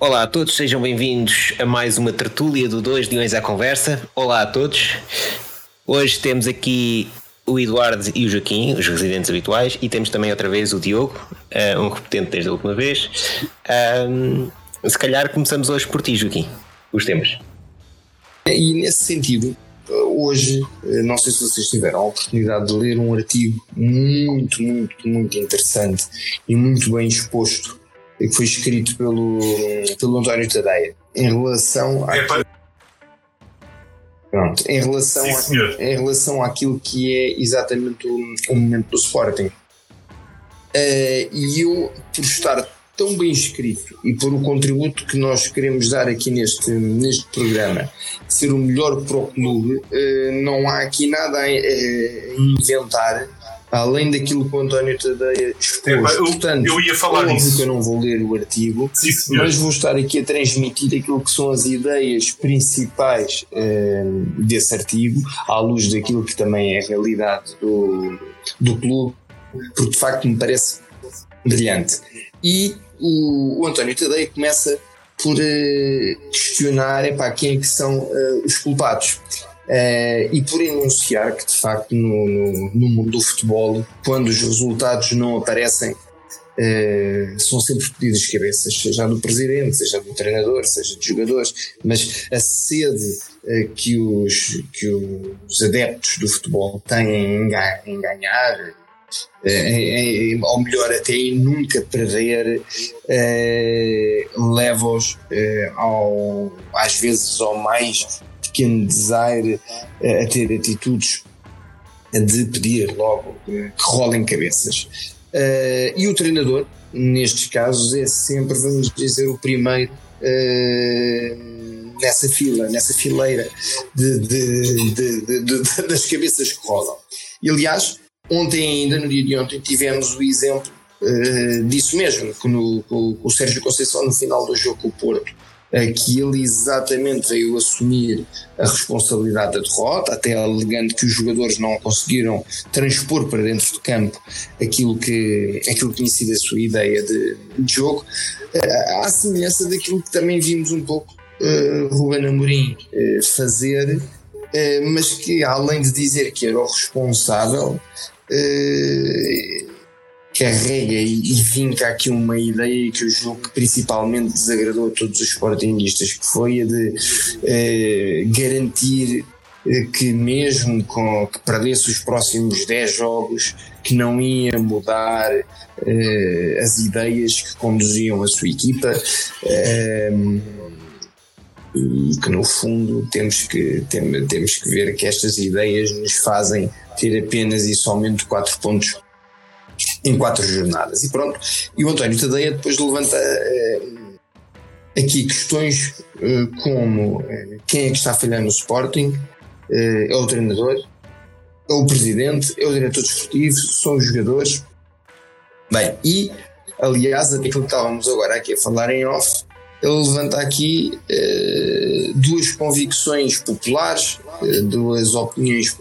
Olá a todos, sejam bem-vindos a mais uma tertúlia do Dois Leões à Conversa. Olá a todos. Hoje temos aqui o Eduardo e o Joaquim, os residentes habituais, e temos também outra vez o Diogo, uh, um repetente desde a última vez. Um, se calhar começamos hoje por ti, Joaquim, os temas. E nesse sentido, hoje, eh, não sei se vocês tiveram a oportunidade de ler um artigo muito, muito, muito interessante e muito bem exposto que foi escrito pelo, pelo António Tadeia em relação a. Pronto, em relação, Sim, a, em relação àquilo que é exatamente o, o momento do Sporting. Uh, e eu, por estar tão bem escrito e por o contributo que nós queremos dar aqui neste, neste programa, ser o melhor para o clube, uh, não há aqui nada a, a inventar além daquilo que o António Tadeia expôs. É, eu, Portanto, eu ia falar que eu não vou ler o artigo, Sim, mas vou estar aqui a transmitir aquilo que são as ideias principais eh, desse artigo, à luz daquilo que também é a realidade do, do clube, porque de facto me parece brilhante. E o, o António Tadeia começa por eh, questionar epá, quem é que são uh, os culpados. Uh, e por enunciar que de facto no, no, no, mundo do futebol, quando os resultados não aparecem, uh, são sempre pedidas cabeças, seja do presidente, seja do treinador, seja dos jogadores, mas a sede uh, que, os, que os adeptos do futebol têm em, em ganhar, é, ou melhor até em nunca perder leva-os ao, às vezes ao mais pequeno desaire a ter atitudes de pedir logo que rolem cabeças. Uh, e o treinador, nestes casos, é sempre, vamos dizer, o primeiro uh, nessa fila, nessa fileira de, de, de, das cabeças que rolam. E aliás, ontem ainda, no dia de ontem, tivemos o exemplo uh, disso mesmo, que no, com, o Sérgio Conceição no final do jogo com o Porto que ele exatamente veio assumir a responsabilidade da derrota, até alegando que os jogadores não conseguiram transpor para dentro do campo aquilo que, aquilo que tinha sido a sua ideia de, de jogo, uh, à semelhança daquilo que também vimos um pouco uh, Ruben Amorim uh, fazer, uh, mas que além de dizer que era o responsável, carrega e, e vinca aqui uma ideia que eu julgo que principalmente desagradou a todos os sportinguistas, que foi a de eh, garantir eh, que mesmo com que perdesse os próximos 10 jogos que não ia mudar eh, as ideias que conduziam a sua equipa eh, e que no fundo temos que, tem, temos que ver que estas ideias nos fazem ter apenas e somente 4 pontos em quatro jornadas. E pronto, e o António Tadeia depois levanta uh, aqui questões uh, como uh, quem é que está a falhar no Sporting, é o treinador, é o presidente, é o diretor desportivo, são os jogadores. Bem, e aliás, aquilo que estávamos agora aqui a falar em off, ele levanta aqui duas convicções populares, duas opiniões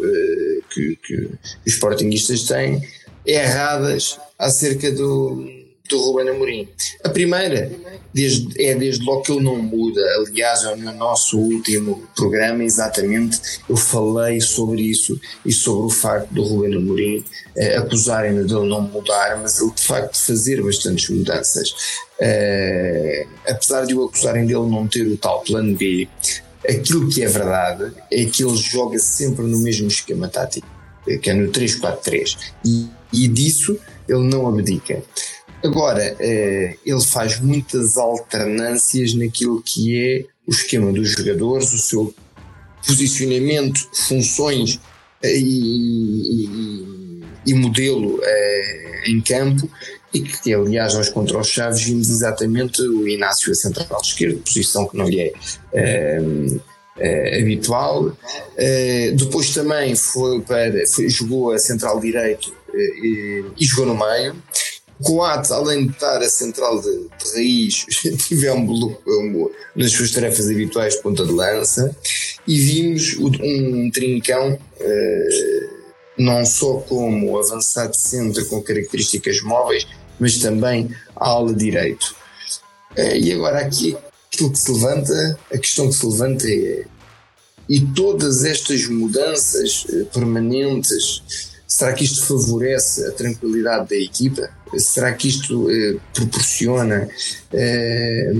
que, que os sportinguistas têm, erradas acerca do, do Ruben Amorim. A primeira desde, é desde logo que ele não muda. Aliás, no nosso último programa, exatamente, eu falei sobre isso e sobre o facto do Ruben Amorim eh, acusarem dele não mudar, mas ele de facto fazer bastantes mudanças. Eh, apesar de o acusarem dele não ter o tal plano B, aquilo que é verdade é que ele joga sempre no mesmo esquema tático, que é no 3-4-3. E e disso ele não abdica. Agora, eh, ele faz muitas alternâncias naquilo que é o esquema dos jogadores, o seu posicionamento, funções eh, e, e, e modelo eh, em campo, e que, aliás, nós contra os Chaves vimos exatamente o Inácio a central esquerdo, posição que não lhe é. habitual. depois também foi para, foi, jogou a central direito e, e jogou no meio. Coates, além de estar a central de, de raiz, tivemos um, nas suas tarefas habituais de ponta de lança e vimos um trincão uh, não só como avançado centro com características móveis, mas também ala direito. Uh, e agora aqui aquilo que se levanta, a questão que se levanta é e todas estas mudanças eh, permanentes, será que isto favorece a tranquilidade da equipa? Será que isto eh, proporciona eh,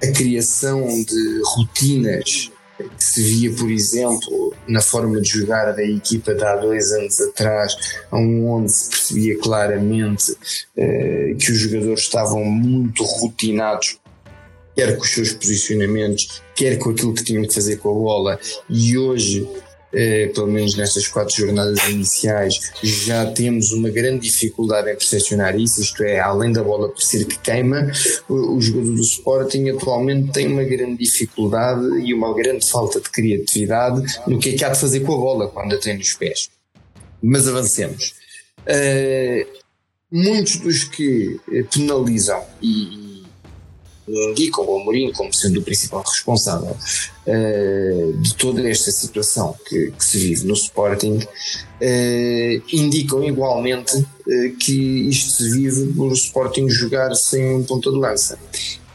a criação de rotinas que se via, por exemplo, na forma de jogar da equipa de há dois anos atrás, onde se percebia claramente eh, que os jogadores estavam muito rotinados quer com os seus posicionamentos, quer com aquilo que tinham que fazer com a bola, e hoje eh, pelo menos nestas quatro jornadas iniciais, já temos uma grande dificuldade em percepcionar isso, isto é, além da bola parecer que queima, o, o jogador do Sporting atualmente tem uma grande dificuldade e uma grande falta de criatividade no que é que há de fazer com a bola quando a tem nos pés. Mas avancemos. Uh, muitos dos que penalizam e, indicam o Amorim como sendo o principal responsável uh, de toda esta situação que, que, se vive no Sporting, uh, indicam igualmente uh, que isto se vive por o Sporting jogar sem um ponta de lança.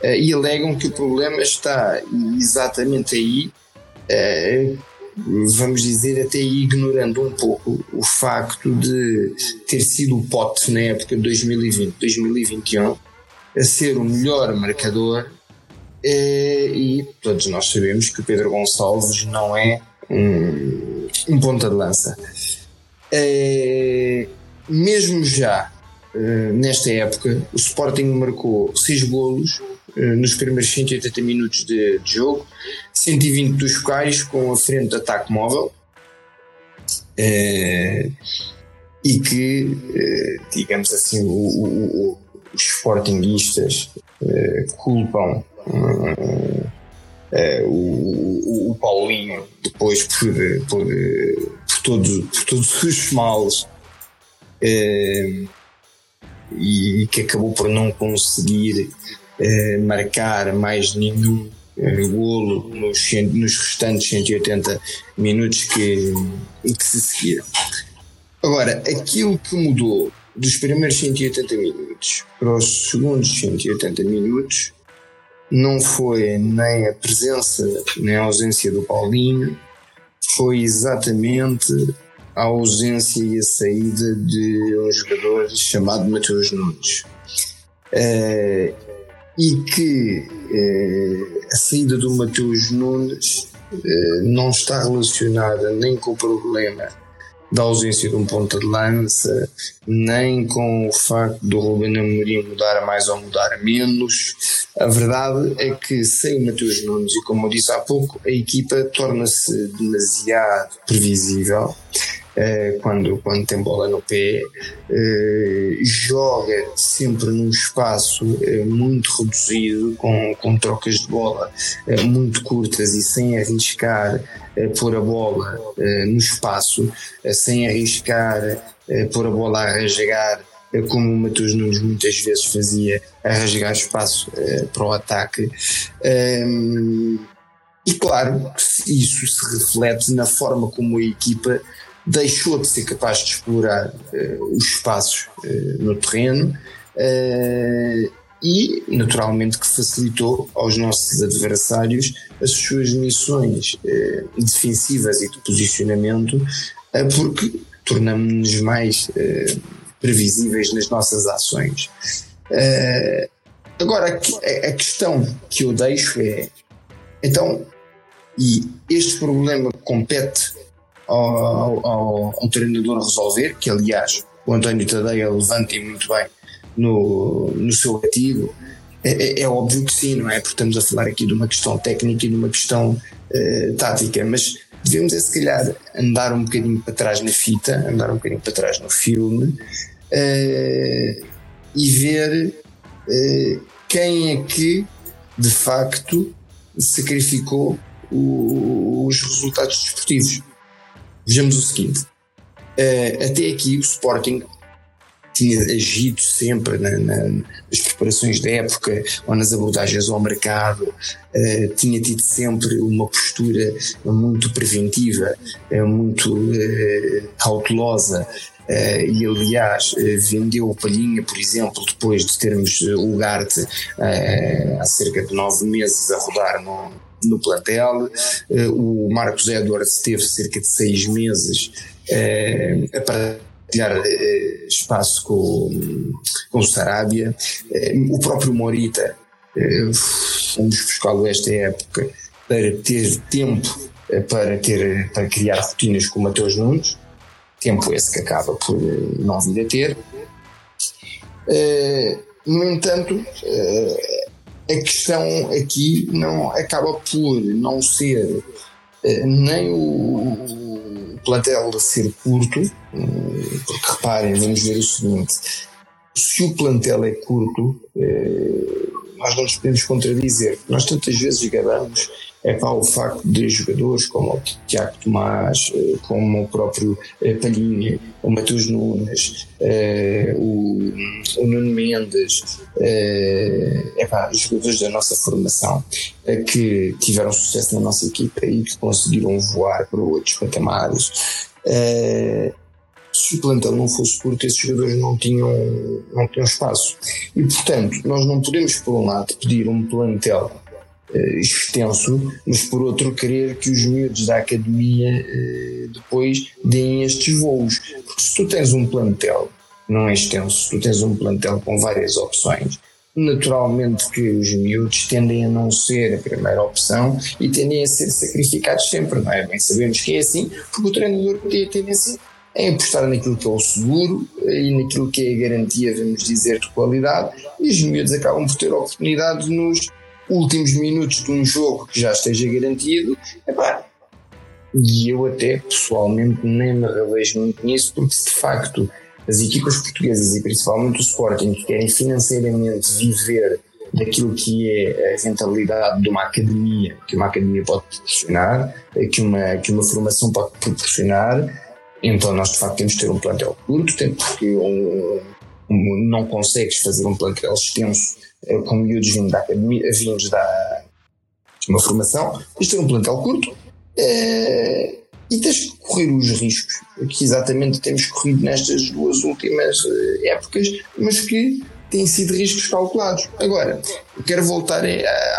e alegam que o problema está exatamente aí, vamos dizer, até ignorando um pouco o facto de ter sido o pote na época de 2020-2021 a ser o melhor marcador eh, e todos nós sabemos que o Pedro Gonçalves não é um, um ponta de lança. É, mesmo já eh, nesta época, o Sporting marcou 6 golos nos primeiros 180 minutos de, de, jogo, 120 dos quais com a frente de ataque móvel. E que, digamos assim, o, o, os sportinguistas uh, culpam uh, o, o, Paulinho depois por, por, por, todo, por todos os males e que acabou por não conseguir marcar mais nenhum golo nos, nos restantes 180 minutos que, que se seguiram. Agora, aquilo que mudou dos primeiros 180 minutos para os segundos 180 minutos não foi nem a presença nem a ausência do Paulinho, foi exatamente a ausência e a saída de um jogador chamado Mateus Nunes. Uh, e que uh, a saída do Mateus Nunes uh, não está relacionada nem com o problema da ausência de um ponta de lança, nem com o facto do Ruben Amorim mudar mais ou mudar menos. A verdade é que sem o Matheus Nunes, e como eu disse há pouco, a equipa torna-se demasiado previsível eh, quando, quando tem bola no pé, eh, joga sempre num espaço eh, muito reduzido, com, com trocas de bola muito curtas e sem arriscar pôr a bola no espaço, sem arriscar pôr a bola a rasgar como o Matheus Nunes muitas vezes fazia, a rasgar espaço para o ataque. e claro, isso se reflete na forma como a equipa deixou de ser capaz de explorar uh, os espaços uh, no terreno uh, e, naturalmente, que facilitou aos nossos adversários as suas missões defensivas e de posicionamento, porque tornamos-nos mais previsíveis nas nossas ações. agora, a, a questão que eu deixo é: então, e este problema compete ao, ao, ao treinador resolver, que aliás o António Tadeia levanta muito bem no, no seu artigo. É, é, é, óbvio que sim, não é? Porque estamos a falar aqui de uma questão técnica e de uma questão uh, tática, mas devemos é se calhar andar um bocadinho para trás na fita, andar um bocadinho para trás no filme uh, e ver uh, quem é que de facto sacrificou o, os resultados desportivos. Vejamos o seguinte: uh, até aqui o Sporting tinha agido sempre na, na, nas preparações da época ou nas abordagens ao mercado, uh, tinha tido sempre uma postura muito preventiva, uh, muito uh, cautelosa e aliás vendeu o Palhinha, por exemplo, depois de termos o Ugarte uh, há cerca de nove meses a rodar no, no plantel. o Marcos Edwards teve cerca de seis meses a partilhar espaço com, com o Sarabia. o próprio Morita fomos buscá-lo esta época para ter tempo para, ter, para criar rotinas com o Mateus Nunes tempo esse que acaba por eh, não vir a ter. No entanto, a questão aqui não acaba por não ser uh, nem o, plantel ser curto, porque reparem, vamos ver o seguinte: se o plantel é curto, nós não nos podemos contradizer. Nós tantas vezes gabamos é para o facto de jogadores como o Tiago Tomás, eh, como o próprio eh, Palhinha, o Matheus Nunes, eh, o, Nuno Mendes, é para jogadores da nossa formação que tiveram sucesso na nossa equipa e que conseguiram voar para outros patamares. Se o plantel não fosse curto, esses jogadores não tinham, não tinham espaço. E, portanto, nós não podemos, por um lado, pedir um plantel extenso, mas por outro querer que os miúdos da academia uh, depois deem estes voos. Porque se tu tens um plantel, não é extenso, se tu tens um plantel com várias opções, naturalmente que os miúdos tendem a não ser a primeira opção e tendem a ser sacrificados sempre, não é? Bem sabemos que é assim, porque o treinador tem a tendência em apostar naquilo que é o seguro e naquilo que é a garantia, vamos dizer, de qualidade, e os miúdos acabam por ter oportunidade nos últimos minutos de um jogo que já esteja garantido, epá, e eu até pessoalmente nem me revejo muito nisso, porque de facto as equipas portuguesas e principalmente o Sporting que querem financeiramente viver daquilo que é a rentabilidade de uma academia, que uma academia pode proporcionar, que uma, que uma formação pode proporcionar, então nós de facto temos de ter um plantel curto, porque um, um, não consegues fazer um plantel extenso com miúdos vindos da vindos da uma formação, tens de ter um plantel curto é, e tens que correr os riscos que exatamente temos corrido nestas duas últimas eh, épocas, mas que têm sido riscos calculados. Agora, quero voltar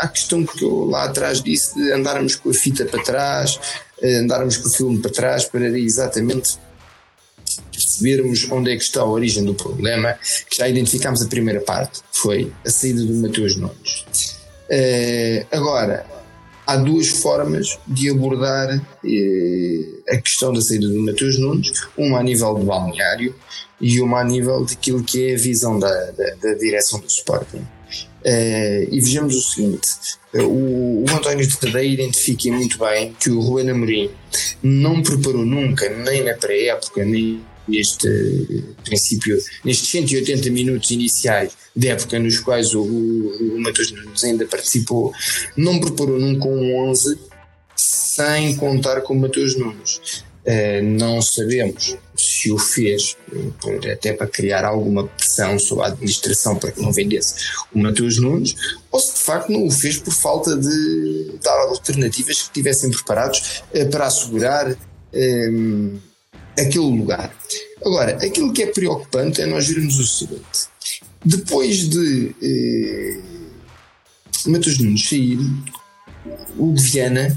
à questão que eu lá atrás disse de andarmos com a fita para trás, eh, andarmos com o filme para trás para exatamente percebermos onde é que está a origem do problema, que já identificámos a primeira parte, foi a saída do Mateus Nunes. Uh, agora, há duas formas de abordar uh, a questão da saída do Mateus Nunes, uma a nível do balneário e uma a nível daquilo que é a visão da, da, da direção do Sporting. Uh, e vejamos o seguinte: uh, o, o António Tadeia identifica muito bem que o Ruben Amorim não preparou nunca, nem na pré-época, nem neste princípio, nestes 180 minutos iniciais de época nos quais o, o, o Matheus Nunes ainda participou, não preparou nunca um 11 sem contar com o Matheus Nunes. Uh, não sabemos se o fez por, até para criar alguma pressão sobre a administração para que não vendesse o Matheus Nunes, ou se de facto não o fez por falta de dar alternativas que estivessem preparados uh, para assegurar uh, aquele lugar. Agora, aquilo que é preocupante é nós vermos o seguinte: depois de eh, Matheus Nunes sair, o Viana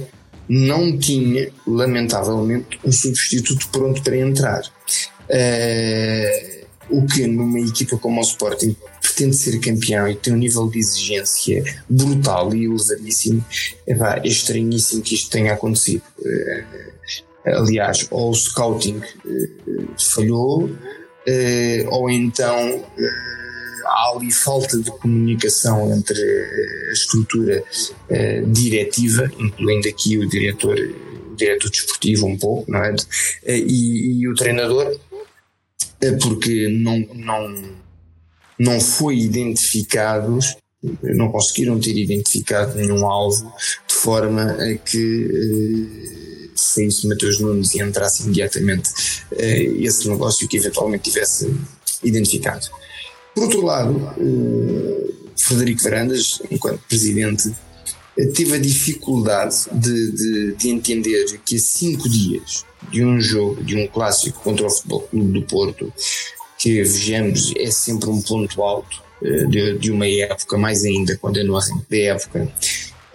não tinha, lamentavelmente, um substituto pronto para entrar. Uh, o que numa equipa como o Sporting pretende ser campeão e tem um nível de exigência brutal e elevadíssimo, é, estranhíssimo que isto tenha acontecido. Uh, aliás, ou o scouting uh, falhou, ou então há ali falta de comunicação entre a estrutura diretiva, incluindo aqui o diretor, o diretor desportivo um pouco, não é? E, e o treinador, porque não, não, não foi identificado não conseguiram ter identificado nenhum alvo de forma a que saísse Mateus Nunes e entrasse imediatamente uh, esse negócio que eventualmente tivesse identificado. Por outro lado, uh, Frederico Varandas, enquanto presidente, uh, teve a dificuldade de, de, de, entender que a cinco dias de um jogo, de um clássico contra o Futebol Clube do Porto, que vejamos é sempre um ponto alto uh, de, de, uma época, mais ainda quando é no arranque da época.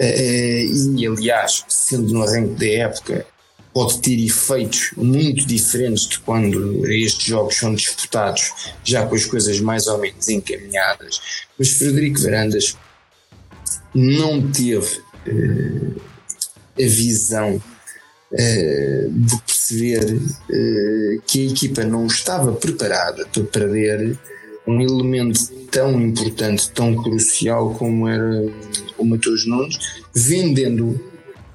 E aliás, sendo no arranque da época, pode ter efeitos muito diferentes de quando estes jogos são disputados, já com as coisas mais ou menos encaminhadas. Mas Frederico Varandas não teve uh, a visão uh, de perceber uh, que a equipa não estava preparada para perder um elemento tão importante, tão crucial como era o Matheus Nunes, vendendo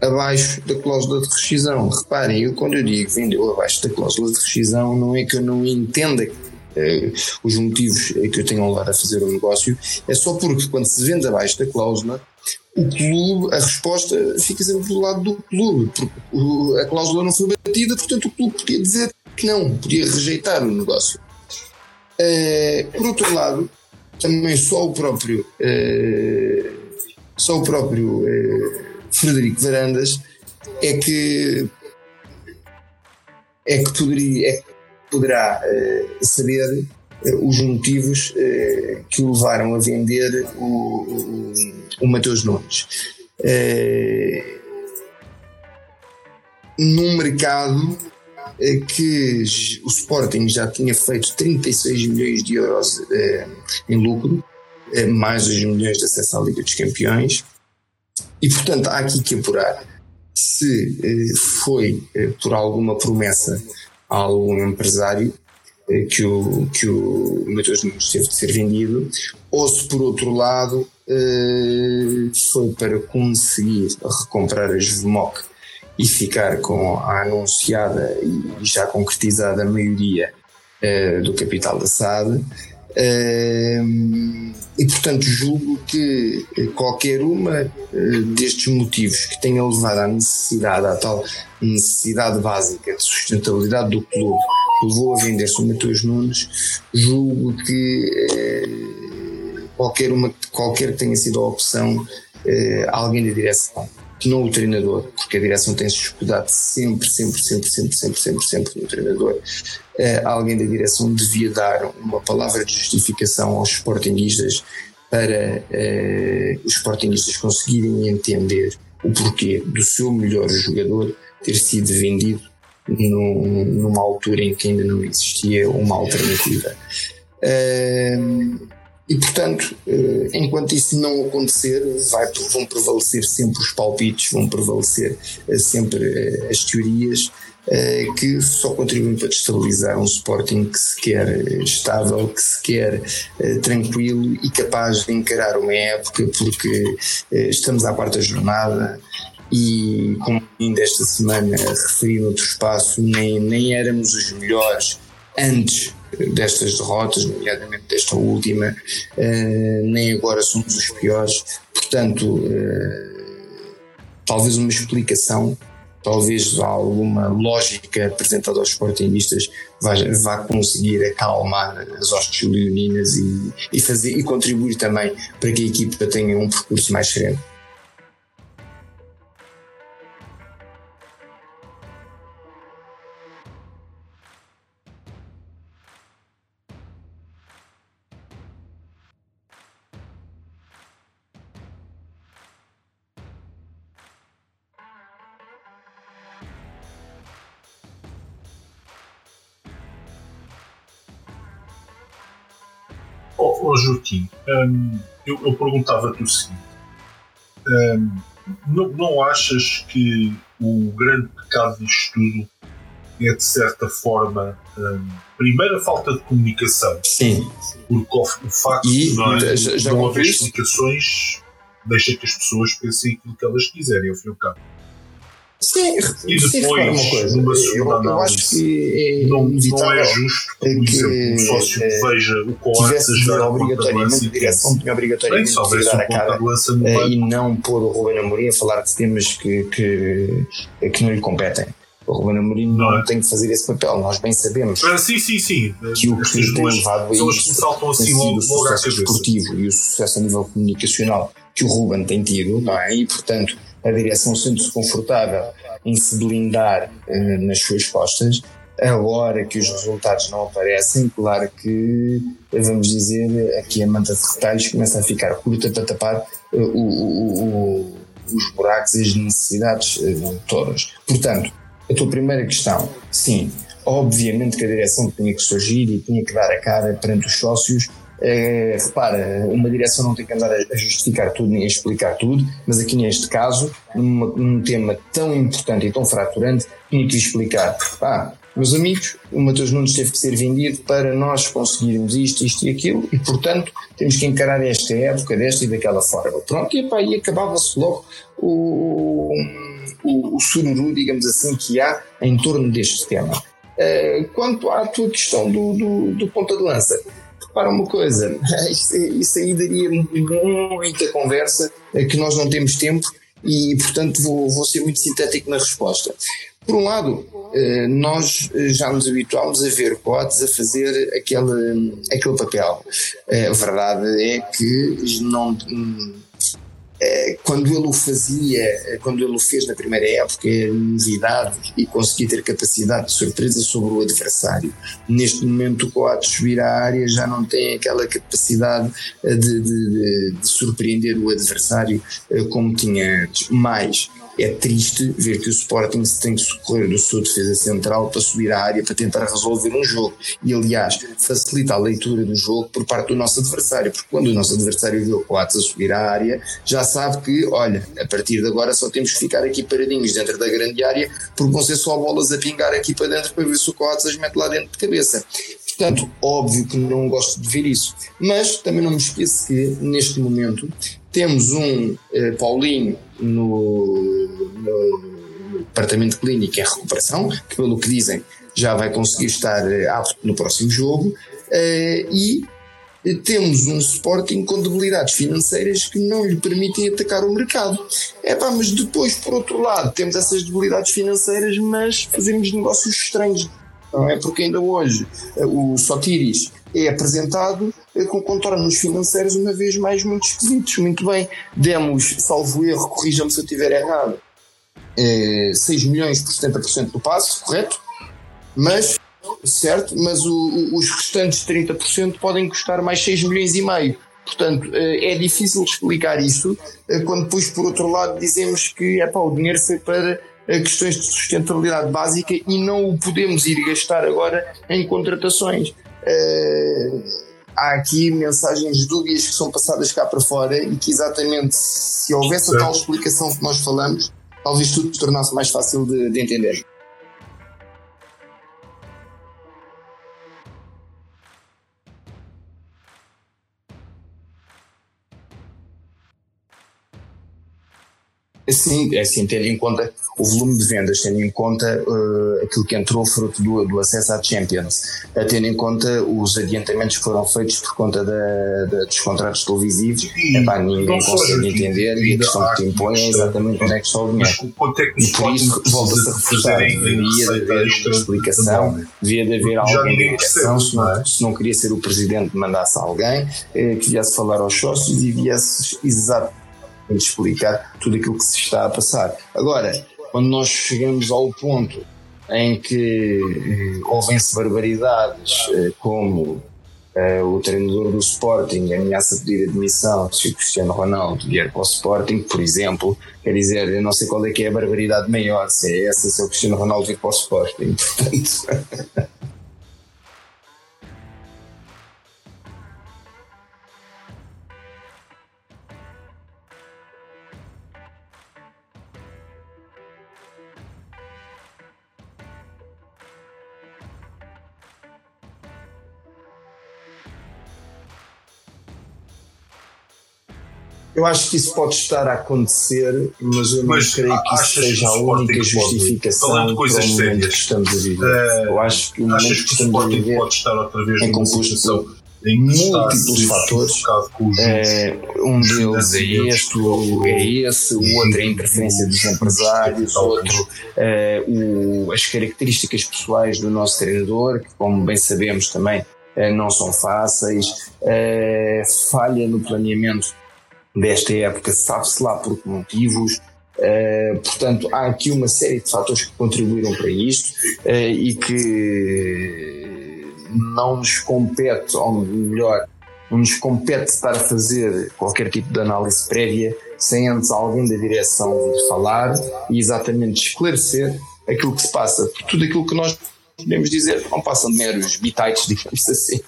abaixo da cláusula de rescisão. Reparem, eu quando eu digo vendeu abaixo da cláusula de rescisão, não é que eu não entenda eh, os motivos que eu tenho ao lado a fazer o negócio, é só porque quando se vende abaixo da cláusula, o clube, a resposta fica sempre do lado do clube, porque a cláusula não foi batida, portanto o clube podia dizer que não, podia rejeitar o negócio. Eh, por outro lado, também só o próprio, eh, só o próprio Frederico Varandas é que é que poderia, é, poderá uh, saber uh, os motivos uh, que o levaram a vender o, o, o Mateus Nunes. num mercado que o Sporting já tinha feito 36 milhões de euros em lucro, mais os milhões de acesso à Liga dos Campeões, e portanto há aqui que apurar se foi por alguma promessa a algum empresário eh, que o, que o Matheus Nunes teve de ser vendido, ou se por outro lado eh, foi para conseguir recomprar a Juvemoc e ficar com a anunciada e já concretizada maioria eh, do capital da SAD. E portanto julgo que qualquer uma destes motivos que tenha levado à necessidade, à tal necessidade básica de sustentabilidade do clube levou a vender-se o Matheus Nunes, julgo que eh, qualquer, uma, qualquer que tenha sido a opção, eh, alguém da direção, não o treinador, porque a direção tem-se escudado sempre, sempre, sempre, sempre, sempre, sempre, sempre no treinador, eh, alguém da direção devia dar uma palavra de justificação aos sportinguistas para os sportinguistas conseguirem entender o porquê do seu melhor jogador ter sido vendido num, numa altura em que ainda não existia uma alternativa. Uh, e portanto, enquanto isso não acontecer, vai, vão prevalecer sempre os palpites, vão prevalecer sempre as teorias que só contribuem para destabilizar um Sporting que se quer estável, que se quer tranquilo e capaz de encarar uma época, porque estamos à quarta jornada, e como ainda esta semana referi noutro espaço, nem, nem éramos os melhores antes destas derrotas, nomeadamente desta última, nem agora somos os piores. Portanto, talvez uma explicação, talvez alguma lógica apresentada aos sportingistas vá, vá conseguir acalmar as hostes leoninas e, e, fazer, e contribuir também para que a equipa tenha um percurso mais sereno. Oh, Joaquim, hum, eu, eu perguntava-te o seguinte: hum, não, não achas que o grande pecado disto tudo é, de certa forma, hum, primeiro a falta de comunicação? Sim. Porque o, o facto e, de não, já, já não haver explicações deixa que as pessoas pensem aquilo que elas quiserem, ao fim e ao cabo. Sim, e depois, uma coisa, numa segunda eu, eu acho que é não, não é justo que, por exemplo, o sócio é, veja o Coates a jogar obrigatoriamente, a direção tinha obrigatoriamente de a cara uh, e não pôr o Ruben Amorim a falar de temas que, que, que não lhe competem. O Ruben Amorim não, não é? tem que fazer esse papel, nós bem sabemos ah, sim, sim, sim. que o que tem levado a isso saltam assim logo, o sucesso esportivo e o sucesso a nível comunicacional que o Ruben tem tido, não é? E portanto a direção sendo-se confortável em se blindar uh, nas suas costas. Agora que os resultados não aparecem, claro que, vamos dizer, aqui a manta de retalhos começa a ficar curta para tapar uh, o, o, o, os buracos e as necessidades uh, todas. Portanto, a tua primeira questão, sim, obviamente que a direção tinha que surgir e tinha que dar a cara perante os sócios é, repara, uma direção não tem que andar a justificar tudo nem a explicar tudo, mas aqui neste caso, numa, num tema tão importante e tão fraturante, tinha que explicar. Ah, meus amigos, o Matheus Nunes teve que ser vendido para nós conseguirmos isto, isto e aquilo, e portanto temos que encarar esta época desta e daquela forma. Pronto, e, e acabava-se logo o, o, o sururu, digamos assim, que há em torno deste tema. Uh, quanto à tua questão do, do, do ponta de lança, para uma coisa, isso, isso aí daria muita conversa é que nós não temos tempo e, portanto, vou, vou ser muito sintético na resposta. Por um lado, eh, nós já nos habituámos a ver Coates a fazer aquele, aquele papel. Eh, a verdade é que não eh, quando ele o fazia, eh, quando ele o fez na primeira época, era novidade e conseguia ter capacidade de surpresa sobre o adversário. Neste momento, o Coates subir à área já não tem aquela capacidade eh, de, de, de, de surpreender o adversário como tinha antes. Mais, é triste ver que o Sporting se tem que socorrer do sua defesa central para subir à área para tentar resolver um jogo. E, aliás, facilita a leitura do jogo por parte do nosso adversário, porque quando o nosso adversário vê o Coates a subir à área, já sabe que, olha, a partir de agora só temos que ficar aqui paradinhos dentro da grande área, porque vão ser só bolas a pingar aqui para dentro para ver se o Coates as mete lá dentro de cabeça. Portanto, óbvio que não gosto de ver isso. Mas também não me esqueço que, neste momento, temos um eh, Paulinho no, no, departamento clínico em recuperação, que, pelo que dizem, já vai conseguir estar eh, apto no próximo jogo. Eh, e temos um Sporting com debilidades financeiras que não lhe permitem atacar o mercado. É pá, mas depois, por outro lado, temos essas debilidades financeiras, mas fazemos negócios estranhos não é? Porque ainda hoje eh, o Sotiris é apresentado eh, com contornos financeiros uma vez mais muito esquisitos. Muito bem, demos, salvo erro, corrijam-me se eu estiver errado, 6 eh, milhões por 70% do passo, correto? Mas, certo, mas o, os restantes 30% podem custar mais 6 milhões e meio. Portanto, é difícil explicar isso quando depois, por outro lado, dizemos que é pá, o dinheiro foi para questões de sustentabilidade básica e não o podemos ir gastar agora em contratações. Uh, há aqui mensagens dúbias que são passadas cá para fora e que exatamente se houvesse a tal explicação que nós falamos, talvez tudo se tornasse mais fácil de, de entender. Assim, assim, tendo em conta o volume de vendas, tendo em conta uh, aquilo que entrou fruto do, do acesso à Champions, uh, tendo em conta os adiantamentos que foram feitos por conta da, da, dos contratos televisivos, epá, ninguém consegue entender e a questão que te impõe é exatamente onde é que está o dinheiro. É e por isso volta-se a reforçar, devia de haver uma explicação, devia de haver alguém da direção, se não, se não queria ser o presidente, mandasse alguém eh, que viesse falar aos sócios e viesse exatamente de explicar tudo aquilo que se está a passar. Agora, quando nós chegamos ao ponto em que eh, ouvem-se barbaridades eh, como eh, o treinador do Sporting ameaça pedir admissão se o Cristiano Ronaldo vier para o Sporting, por exemplo, quer dizer, eu não sei qual é que é a barbaridade maior, se é essa, se é o Cristiano Ronaldo vir para o Sporting, portanto... Eu acho que isso pode estar a acontecer, mas eu não mas creio que isso seja a única justificação para o momento sérias. que estamos a viver. Uh, eu acho que o momento que, que estamos a viver pode estar outra vez é composto em múltiplos fatores. É, um deles é este, é esse, o outro é a interferência dos empresários, outro é, o, as características pessoais do nosso treinador, que, como bem sabemos, também não são fáceis, falha no planeamento desta época, sabe-se lá por que motivos. Uh, portanto, há aqui uma série de fatores que contribuíram para isto uh, e que não nos compete, ou melhor, não nos compete estar a fazer qualquer tipo de análise prévia sem antes alguém da direção falar e exatamente esclarecer aquilo que se passa. Porque tudo aquilo que nós podemos dizer não passam de meros bitites, digamos assim.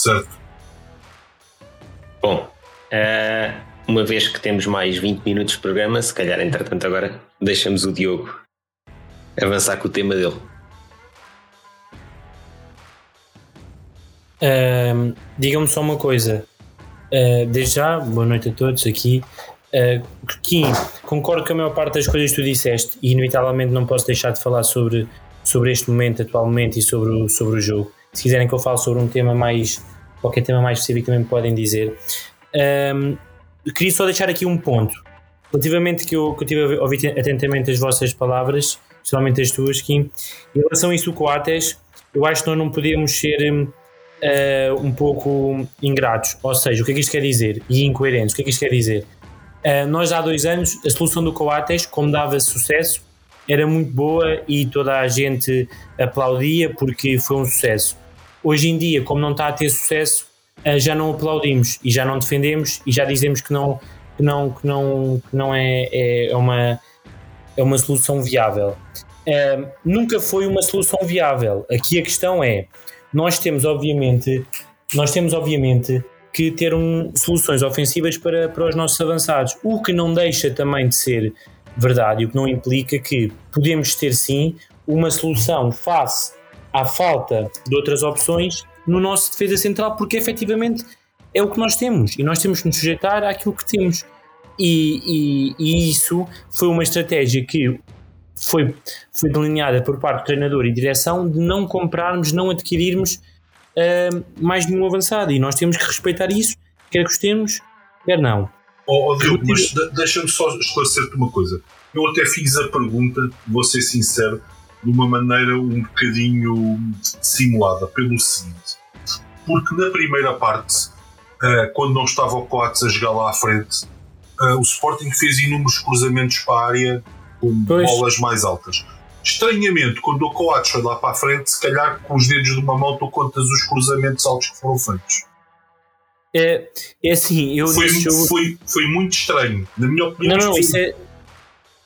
Certo. Bom, uh, uma vez que temos mais 20 minutos de programa, se calhar entretanto agora deixamos o Diogo avançar com o tema dele. Uh, Digam-me só uma coisa. Uh, desde já, boa noite a todos aqui. Uh, Kim, concordo com a maior parte das coisas que tu disseste e inevitavelmente não posso deixar de falar sobre, sobre este momento atualmente e sobre o, sobre o jogo. Se quiserem que eu fale sobre um tema mais qualquer tema mais específico também me podem dizer. Um, queria só deixar aqui um ponto. Relativamente que eu, que eu tive a ouvir atentamente as vossas palavras, especialmente as tuas, Kim, em relação a isso do Coates, eu acho que nós não podemos ser uh, um pouco ingratos. Ou seja, o que é que isto quer dizer? E incoerentes. O que é que isto quer dizer? Uh, nós há dois anos, a solução do Coates, como dava sucesso, era muito boa e toda a gente aplaudia porque foi um sucesso. Hoje em dia, como não está a ter sucesso, eh, já não aplaudimos e já não defendemos e já dizemos que não, que não, que não, que não é, é, uma, é uma solução viável. Uh, nunca foi uma solução viável. Aqui a questão é, nós temos obviamente, nós temos obviamente que ter um, soluções ofensivas para, para os nossos avançados, o que não deixa também de ser verdade, o que não implica que podemos ter sim uma solução face à falta de outras opções no nosso defesa central, porque efetivamente é o que nós temos e nós temos que nos sujeitar àquilo que temos. E, e, e isso foi uma estratégia que foi, foi delineada por parte do treinador e direção de não comprarmos, não adquirirmos uh, mais nenhum avançado. E nós temos que respeitar isso, quer gostemos, quer não. Oh, oh Diogo, mas deixa-me só esclarecer-te uma coisa. Eu até fiz a pergunta, vou ser sincero, de uma maneira um bocadinho simulada, pelo seguinte. Porque na primeira parte, uh, quando não estava o Coates a jogar lá à frente, uh, o Sporting fez inúmeros cruzamentos para a área com pois. bolas mais altas. Estranhamente, quando o Coates foi lá para a frente, se calhar com os dedos de uma mão tu contas os cruzamentos altos que foram feitos. É, é assim, eu foi, jogo... foi, foi muito estranho, na minha opinião. Não, não, isso é,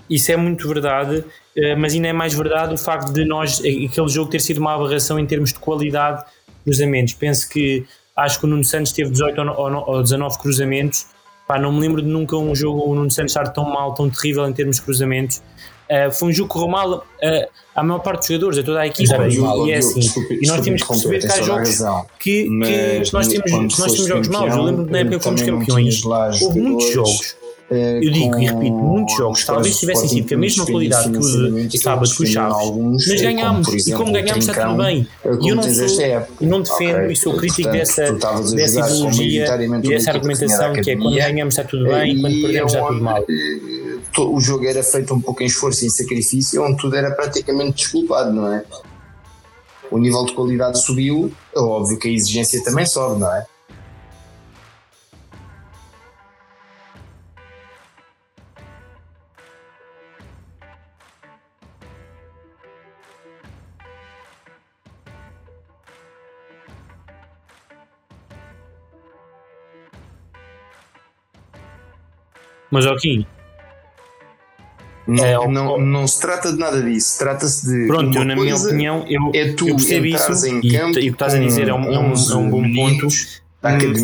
isso é muito verdade. Eh, mas ainda é mais verdade o facto de nós, aquele jogo ter sido uma aberração em termos de qualidade de cruzamentos. Penso que acho que o Nuno Santos teve 18 ou 19 cruzamentos. Pá, não me lembro de nunca um jogo o Nuno Santos estar tão mal, tão terrível em termos de cruzamentos. Uh, foi um jogo que correu mal uh, à maior parte dos jogadores, a toda a equipa. E, e, é assim. Desculpe, e nós temos que perceber que há jogos que, que, nós temos, nós temos jogos maus. Eu lembro que na época que fomos campeões, houve muitos jogos eu digo e repito, muitos jogos talvez tivessem sido com a mesma qualidade que o de sábado com Chaves, mas ganhámos, e como ganhámos está tudo bem. E eu não, sou, não defendo e sou crítico dessa, dessa ideologia e dessa argumentação que é quando ganhamos está tudo bem e quando perdemos está tudo mal. O jogo era feito um pouco em esforço e em sacrifício, onde tudo era praticamente desculpado, não é? O nível de qualidade subiu, é óbvio que a exigência também sobe, não é? Mas Joaquim. Não, é, não, não se trata de nada disso, trata-se de. Pronto, eu, na minha opinião, eu, é tu eu percebo isso e, e, o que estás a dizer é um, é um, é um bom ponto.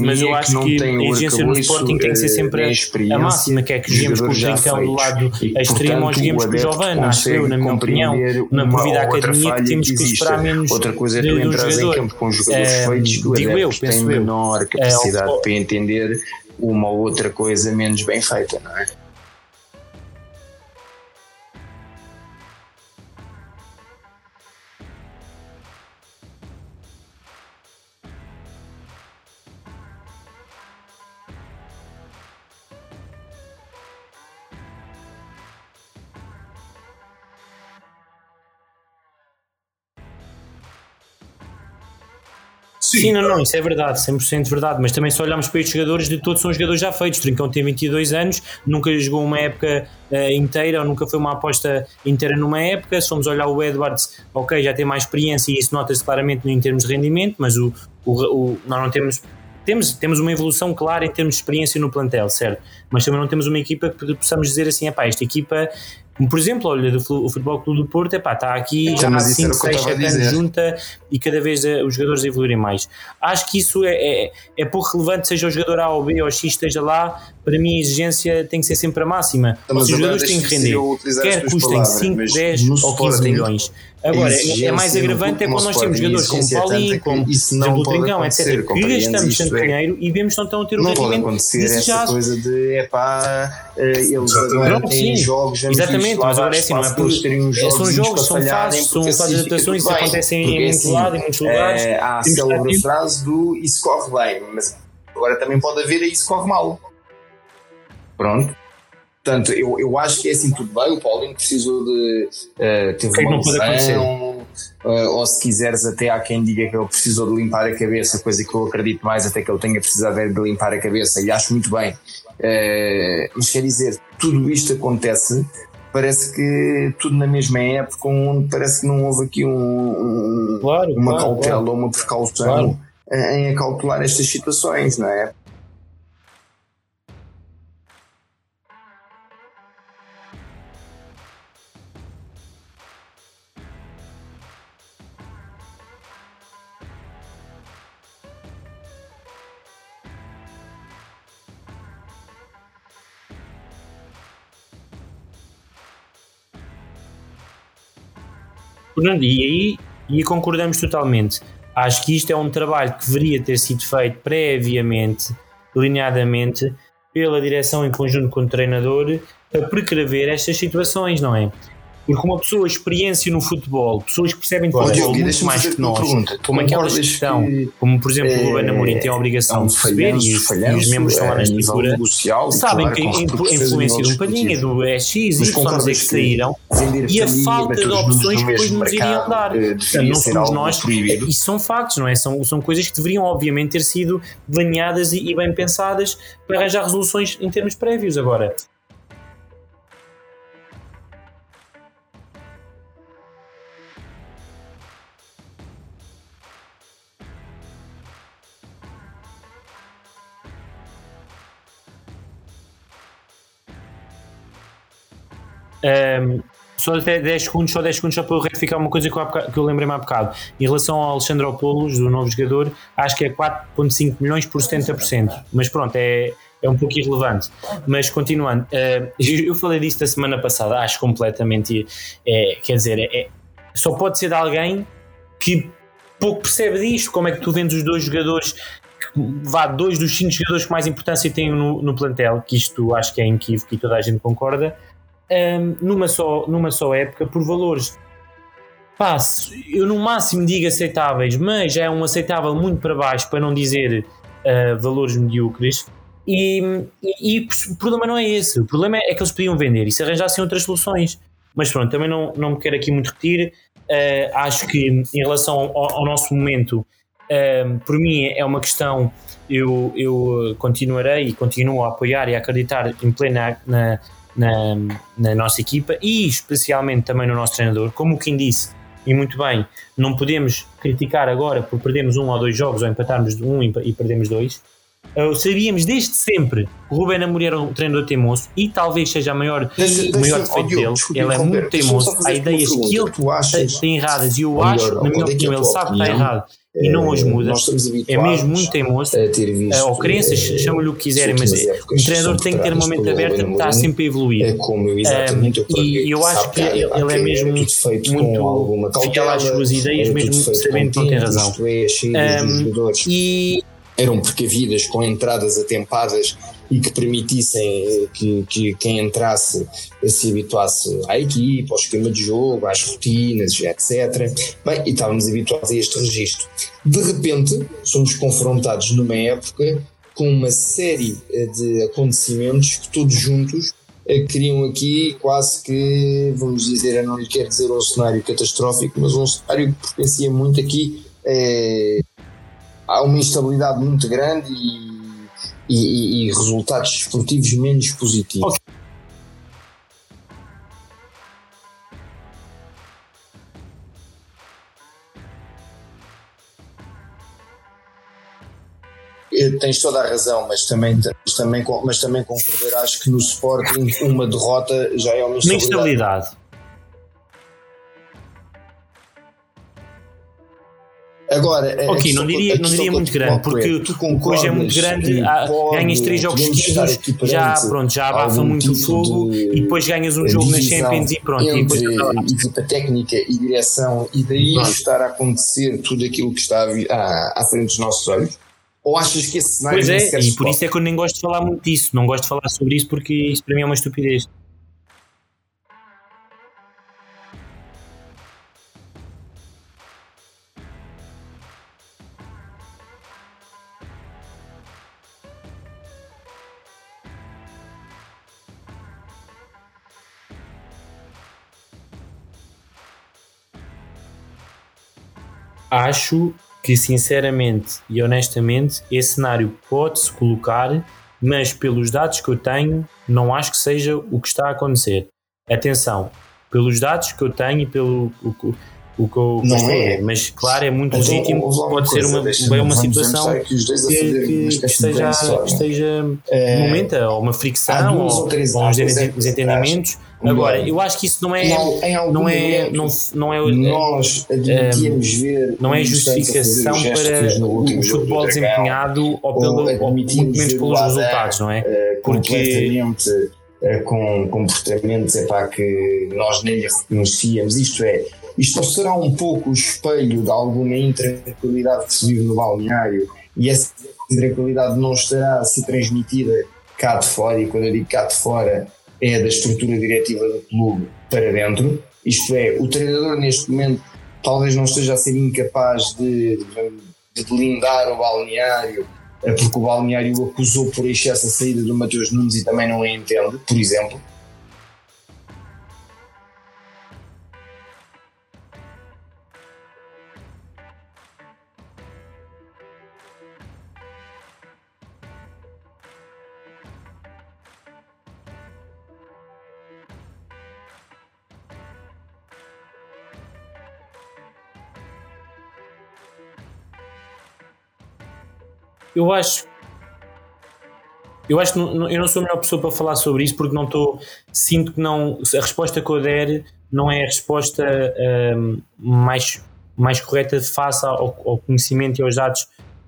Mas eu acho que, que a exigência no Sporting tem que ser sempre a, a máxima, que é que joguemos com o Trincão do lado extremo ou joguemos com o Giovanni, acho eu, na minha opinião, na movida academia, que temos que esperar menos. Outra coisa é tu entras em campo com jogadores feitos que o adepto tem menor capacidade para entender uma ou outra coisa menos bem feita, não é? Sim, Sim, não, não, isso é verdade, 100% verdade, mas também se olharmos para estes jogadores, de todos são jogadores já feitos. Trincão tem 22 anos, nunca jogou uma época uh, inteira, ou nunca foi uma aposta inteira numa época. Se formos olhar o Edwards, ok, já tem mais experiência e isso nota-se claramente em termos de rendimento, mas o, o, o, nós não temos temos, temos uma evolução clara em termos de experiência no plantel, certo? Mas também não temos uma equipa que possamos dizer assim, esta equipa por exemplo, olha, do Futebol Clube do Porto, epá, está aqui então, já há 5, 6, 7 anos junta e cada vez os jogadores evoluírem mais. Acho que isso é, é, é pouco relevante, seja o jogador A ou B ou X esteja lá, para mim a exigência tem que ser sempre a máxima. Mas os jogadores têm que render, quer custem 5, 10 ou 15 milhões. Agora, é mais agravante é quando nós temos jogadores como Paulinho, como o Trincão, etc., que gastamos tanto é dinheiro e vemos que não estão a ter o rendimento desejado. Essa coisa de, epá, eh, eles agora têm jogos, Exatamente, mas agora é assim, não é por. São jogos, são fases, são fases de adaptações, isso acontece em muitos assim, lados, em muitos lugares. Eh, há a célebre frase do isso corre bem, mas agora também pode haver isso corre mal. Pronto. Portanto, eu, eu acho que é assim tudo bem. O Paulinho precisou de. Uh, teve uma uh, ou se quiseres, até há quem diga que ele precisou de limpar a cabeça, coisa que eu acredito mais, até que ele tenha precisado de limpar a cabeça, e acho muito bem. Uh, mas quer dizer, tudo isto acontece. Parece que tudo na mesma época, onde parece que não houve aqui um, um claro, uma claro, cautela claro. ou uma precaução em acautelar estas situações, não é? E aí e concordamos totalmente. Acho que isto é um trabalho que deveria ter sido feito previamente, delineadamente, pela direção em conjunto com o treinador, para precaver estas situações, não é? Porque uma pessoa experiência no futebol, pessoas que percebem de futebol muito mais que nós, pergunta. como aquelas que estão, como por exemplo é, o Ruben Amorim tem a obrigação de perceber e, os, e os membros estão lá na estrutura, sabem que a influência de um Palhinha, do SX e Y que saíram e a falta de opções que depois nos iriam dar. Eh, Portanto, não somos nós, e são factos, não é? São, são coisas que deveriam obviamente ter sido delineadas e, e bem pensadas para arranjar resoluções em termos prévios. Agora, Um, só até 10 segundos, só 10 segundos só para eu retificar uma coisa que eu, eu lembrei-me há bocado. Em relação ao Alexandropoulos, do novo jogador, acho que é 4,5 milhões por 70%. Mas pronto, é, é um pouco irrelevante. Mas continuando, uh, eu falei disso da semana passada, acho completamente. É, quer dizer, é, só pode ser de alguém que pouco percebe disto. Como é que tu vendes os dois jogadores vá, dois dos cinco jogadores que mais importância têm no, no plantel, que isto acho que é inequívoco e toda a gente concorda, um, numa, só, numa só época por valores pá, eu no máximo digo aceitáveis, mas já é um aceitável muito para baixo, para não dizer uh, valores medíocres. E, e, e, o problema não é esse, o problema é que eles podiam vender e se arranjassem outras soluções. Mas pronto, também não, não me quero aqui muito repetir. Uh, acho que em relação ao, ao nosso momento, uh, por mim é uma questão. Eu, eu continuarei e continuo a apoiar e a acreditar em plena na, na, na nossa equipa e especialmente também no nosso treinador. Como o Kim disse, e muito bem, não podemos criticar agora por perdermos um ou dois jogos ou empatarmos um e perdemos dois. Uh, sabíamos desde sempre que o Ruben Amorim era um treinador teimoso e talvez seja a maior, deixa, o maior defeito dele. Ele é muito teimoso. Há ideias que ele tem erradas e eu acho, na minha opinião, ele sabe que está errado e não hoje muda. É mesmo muito teimoso. Ou crenças, chamam-lhe o que quiserem, mas o treinador tem que ter uma mente aberta, está sempre a evoluir. É como eu, exatamente, e eu acho que ele é mesmo muito fiel às suas ideias, mesmo sabendo que não tem razão. E eram precavidas com entradas atempadas e que permitissem eh, que, que quem entrasse se habituasse à equipa, ao esquema de jogo, às rotinas, etc. Bem, e estávamos habituados a este registro. De repente, somos confrontados numa época com uma série eh, de acontecimentos que todos juntos eh, criam aqui quase que, vamos dizer, eu não lhe quero dizer um cenário catastrófico, mas um cenário que pertencia muito aqui há uma instabilidade muito grande e, e, e resultados esportivos menos positivos. Okay. tens toda a razão, mas também, mas também, mas também concordarás que no Sporting uma derrota já é uma instabilidade. Uma instabilidade. Agora, ok, não diria, não diria muito grande, porque hoje é muito grande, ganhas três jogos seguidos, já, pronto, já abafa muito o fogo e depois ganhas um jogo na Champions e pronto. Entre e depois... equipa técnica e direção, e daí estar a acontecer tudo aquilo que está à, à frente dos nossos olhos ou achas que esse cenário Pois é, e por isso é que eu nem gosto de falar muito disso. Não gosto de falar sobre isso porque isso para mim é uma estupidez. Acho que sinceramente e honestamente esse cenário pode-se colocar, mas pelos dados que eu tenho, não acho que seja o que está a acontecer. Atenção, pelos dados que eu tenho e pelo o, que eu não é. Ver, mas claro, é muito então, legítimo, pode ser uma, bem uma situação que, que, que esteja, esteja é, momenta, ou uma fricção, ou, ou uns desentendimentos. Agora, eu acho que isso não é não, não é não, não é nós admitimos um, ver não é justificação para o futebol desempenhado ou pelo ou muito menos pelos resultados, não é? Uh, Porque uh, com comportamentos é para que nós nem reconhecíamos, isto é, isto será um pouco o espelho de alguma intranquilidade que se vive no balneário e essa intranquilidade não estará a ser transmitida cá de fora, e quando eu digo cá de fora é da estrutura diretiva do clube para dentro. Isto é, o treinador neste momento talvez não esteja a ser incapaz de, de, blindar o balneário, eh, porque o balneário acusou por excesso a saída do Mateus Nunes e também não a entende, por exemplo. Eu acho. Eu acho que não, eu não sou a melhor pessoa para falar sobre isso porque não estou. Sinto que não. A resposta que eu der não é a resposta um, mais, mais correta face ao, ao, conhecimento e aos dados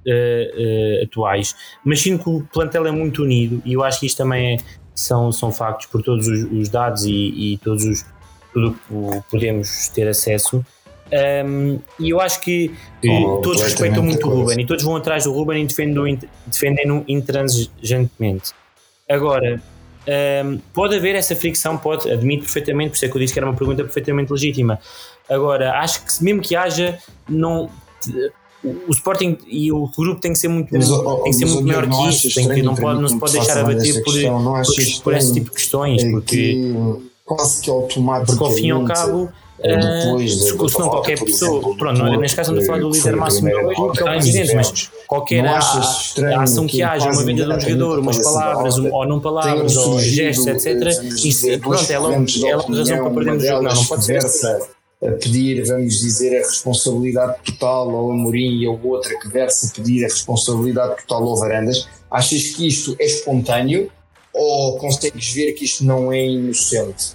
uh, uh, atuais. Mas sinto que o plantel é muito unido e eu acho que isto também é, são, são factos por todos os, os dados e, e todos os, tudo o que podemos ter acesso. Um, e eu acho que oh, todos respeitam muito o Ruben e todos vão atrás do Ruben e defendem-no defendem intransigentemente. Agora, um, pode haver essa fricção, pode, admito perfeitamente, por isso é que eu disse que era uma pergunta perfeitamente legítima. Agora, acho que mesmo que haja, não, o Sporting e o grupo tem que ser muito, mas, tem que ser muito melhor que isso, tem que, não, pode, não se pode deixar abater por, por, por, esse tipo de questões, porque, quase que automático. Porque ao fim e ao cabo depois uh, se, não qualquer pessoa, exemplo, pronto, neste caso estamos a falar do líder máximo do clube, que é o presidente, mas qualquer a, a ação que, que haja, uma venda de um jogador, umas palavras, um, ou não palavras, ou gestos, etc., isso, pronto, ela, ela tem razão para perdermos o jogo, não, não pode ser a pedir, vamos dizer, a responsabilidade total ao Amorim e a outra que versa a pedir a responsabilidade total ao Varandas, achas que isto é espontâneo ou consegues ver que isto não é inocente?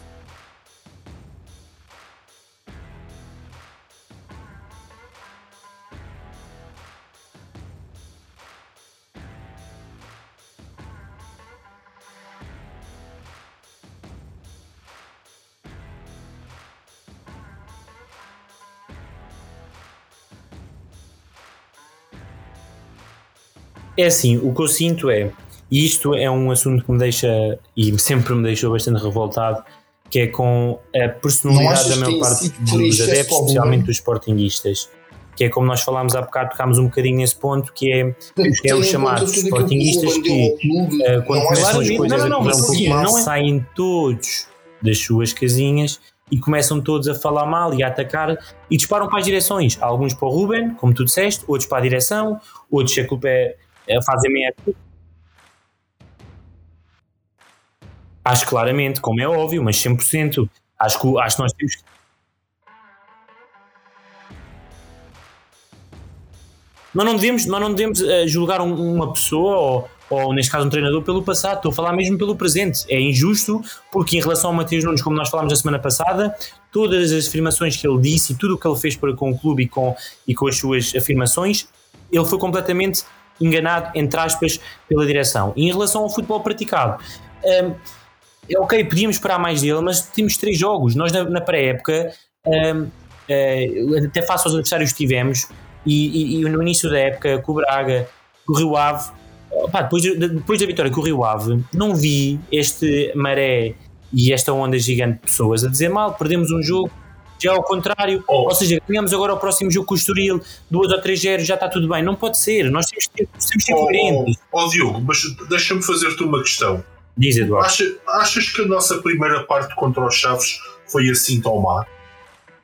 É assim, o que eu sinto é, e isto é um assunto que me deixa, e sempre me deixou bastante revoltado, que é com a personalidade da maior parte dos adeptos, especialmente dos sportinguistas. Que é como nós falámos há bocado, tocámos um bocadinho nesse ponto, que é, que é os chamados sportinguistas que, uh, quando começam as coisas a correr um pouco mal, saem todos das suas casinhas e começam todos a falar mal e a atacar e disparam para as direções. Alguns para o Ruben, como tu disseste, outros para a direção, outros a culpa é, é fazem meia Acho claramente, como é óbvio, mas 100%. Acho que, acho que nós temos que nós não devemos, nós não devemos uh, julgar um, uma pessoa ou, ou, neste caso, um treinador pelo passado. Estou a falar mesmo pelo presente. É injusto porque, em relação ao Mateus Nunes, como nós falámos na semana passada, todas as afirmações que ele disse e tudo o que ele fez para com o clube e com, e com as suas afirmações, ele foi completamente enganado, entre aspas, pela direção. E em relação ao futebol praticado. Um, é ok, podíamos esperar mais dele, mas temos três jogos. Nós na, na pré-época, um, uh, eh, até face aos adversários que tivemos, e, e, e, no início da época com o Braga, com o Rio Ave, depois, depois da vitória com o Rio Ave, não vi este maré e esta onda gigante de pessoas a dizer mal, perdemos um jogo, já ao contrário, oh. ou seja, ganhamos agora o próximo jogo com o Estoril, 2 ou 3 0 já está tudo bem, não pode ser, nós temos que, ser oh, coerentes. Ó oh, Diogo, mas deixa-me fazer-te uma questão. Diz Eduardo. Acha, achas que a nossa primeira parte contra os Chaves foi assim tão má?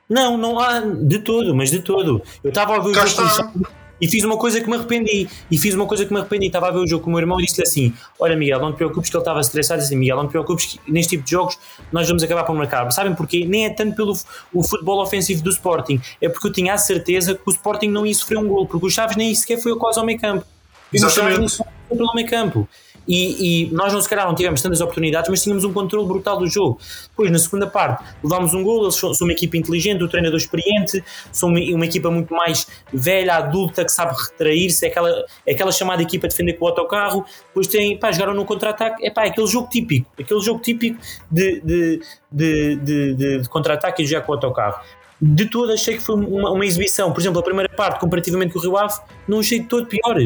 Não, não há de todo, mas de todo. Eu estava a ver o jogo e fiz uma coisa que me arrependi. E fiz uma coisa que me arrependi. Estava a ver o jogo com o meu irmão e disse-lhe assim: Olha, Miguel, não te preocupes, que ele estava estressado. Disse assim: Miguel, não te preocupes, que neste tipo de jogos nós vamos acabar por marcar. Sabem porquê? Nem é tanto pelo o futebol ofensivo do Sporting, é porque eu tinha a certeza que o Sporting não ia sofrer um gol, porque o Chaves nem sequer foi quase ao meio campo. Exatamente. O Chaves nem foi pelo meio campo. E, e, nós não se calhar não tivemos tantas oportunidades, mas tínhamos um controle brutal do jogo. Depois, na segunda parte, levámos um gol, eles são, uma equipa inteligente, o treinador experiente, são uma, uma, equipa muito mais velha, adulta, que sabe retrair-se, é aquela, é aquela chamada equipa defender com o autocarro, depois tem, pá, jogaram no contra-ataque, é pá, aquele jogo típico, aquele jogo típico de, de, de, de, de, de contra-ataque e jogar com o autocarro de todo achei que foi uma, uma, exibição. Por exemplo, a primeira parte, comparativamente com o Rio Ave, não achei de todo pior.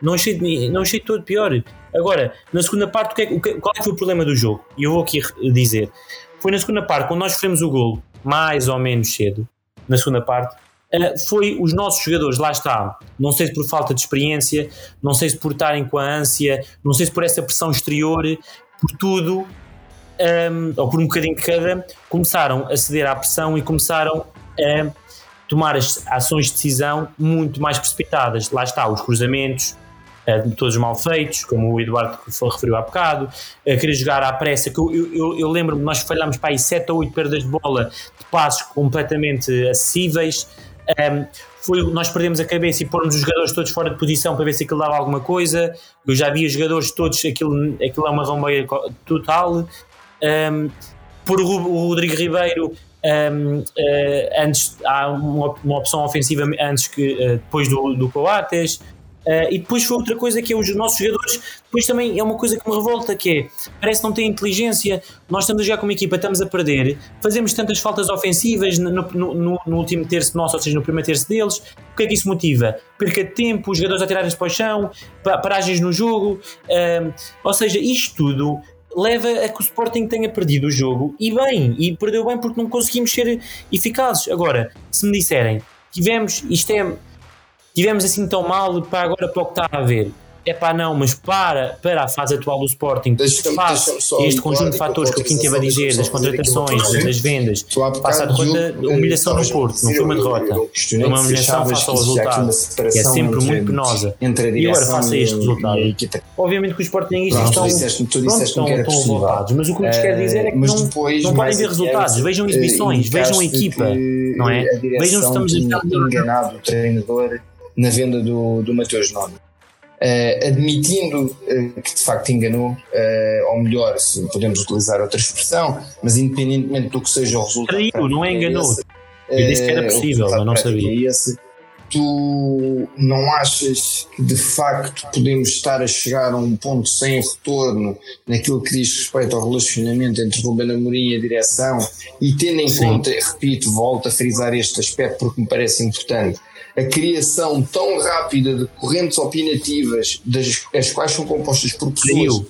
Não achei, não achei todo pior. Agora, na segunda parte, o que é, o que, qual é que foi o problema do jogo? E eu vou aqui dizer. Foi na segunda parte, quando nós sofremos o gol, mais ou menos cedo, na segunda parte, uh, foi os nossos jogadores, lá está, não sei se por falta de experiência, não sei se por estarem com a ânsia, não sei se por essa pressão exterior, por tudo, um, ehm, ou por um bocadinho de cada, começaram a ceder à pressão e começaram a tomar as ações de decisão muito mais precipitadas. Lá está, os cruzamentos, todos mal feitos, como o Eduardo referiu há bocado, querer jogar à pressa, que eu, eu, eu lembro-me, nós falhámos para aí 7 ou 8 perdas de bola de passos completamente acessíveis. Um, foi, nós perdemos a cabeça e pormos os jogadores todos fora de posição para ver se aquilo dava alguma coisa. Eu já vi os jogadores todos, aquilo, aquilo é uma rombeia total. Um, por o Rodrigo Ribeiro um, uh, antes há uma, uma, opção ofensiva antes que uh, depois do, do Coates Uh, e depois foi outra coisa que é os nossos jogadores, depois também é uma coisa que me revolta, que é, parece não tem inteligência, nós estamos a jogar como equipa, estamos a perder, fazemos tantas faltas ofensivas no, no, no, no último terço nosso, ou seja, no primeiro terço deles, o que é que isso motiva? Perca de tempo, os jogadores a tirarem-se para o chão, paragens no jogo, uh, ou seja, isto tudo leva a que o Sporting tenha perdido o jogo e bem, e perdeu bem porque não conseguimos ser eficazes. Agora, se me disserem, tivemos, isto é tivemos assim tão mal para agora para o que está a ver é pá, não, mas para, para a fase atual do Sporting, face este conjunto de fatores que o Kim teve a dizer, das contratações, das vendas, passa a derrota, humilhação no Porto, não foi uma derrota, foi uma humilhação face ao resultado, que é sempre muito penosa. E agora faça este resultado. Obviamente que os Sportingistas estão, pronto, estão, estão revoltados, mas o que nos quer dizer é que não, não podem ver resultados, vejam exibições, vejam a equipa, não é? Vejam se estamos enganado o treinador na venda do, do Mateus Nono. Uh, admitindo uh, que de facto enganou, uh, ou melhor, se podemos utilizar outra expressão, mas independentemente do que seja o resultado. Traiu, não é enganou. Esse, Eu disse que era possível, mas não sabia. Esse, tu não achas que de facto podemos estar a chegar a um ponto sem retorno naquilo que diz respeito ao relacionamento entre Ruben Amorim e a direção e tendo em Sim. conta, repito, volto a frisar este aspecto porque me parece importante, a criação tão rápida de correntes opinativas, das, as quais são compostas por pessoas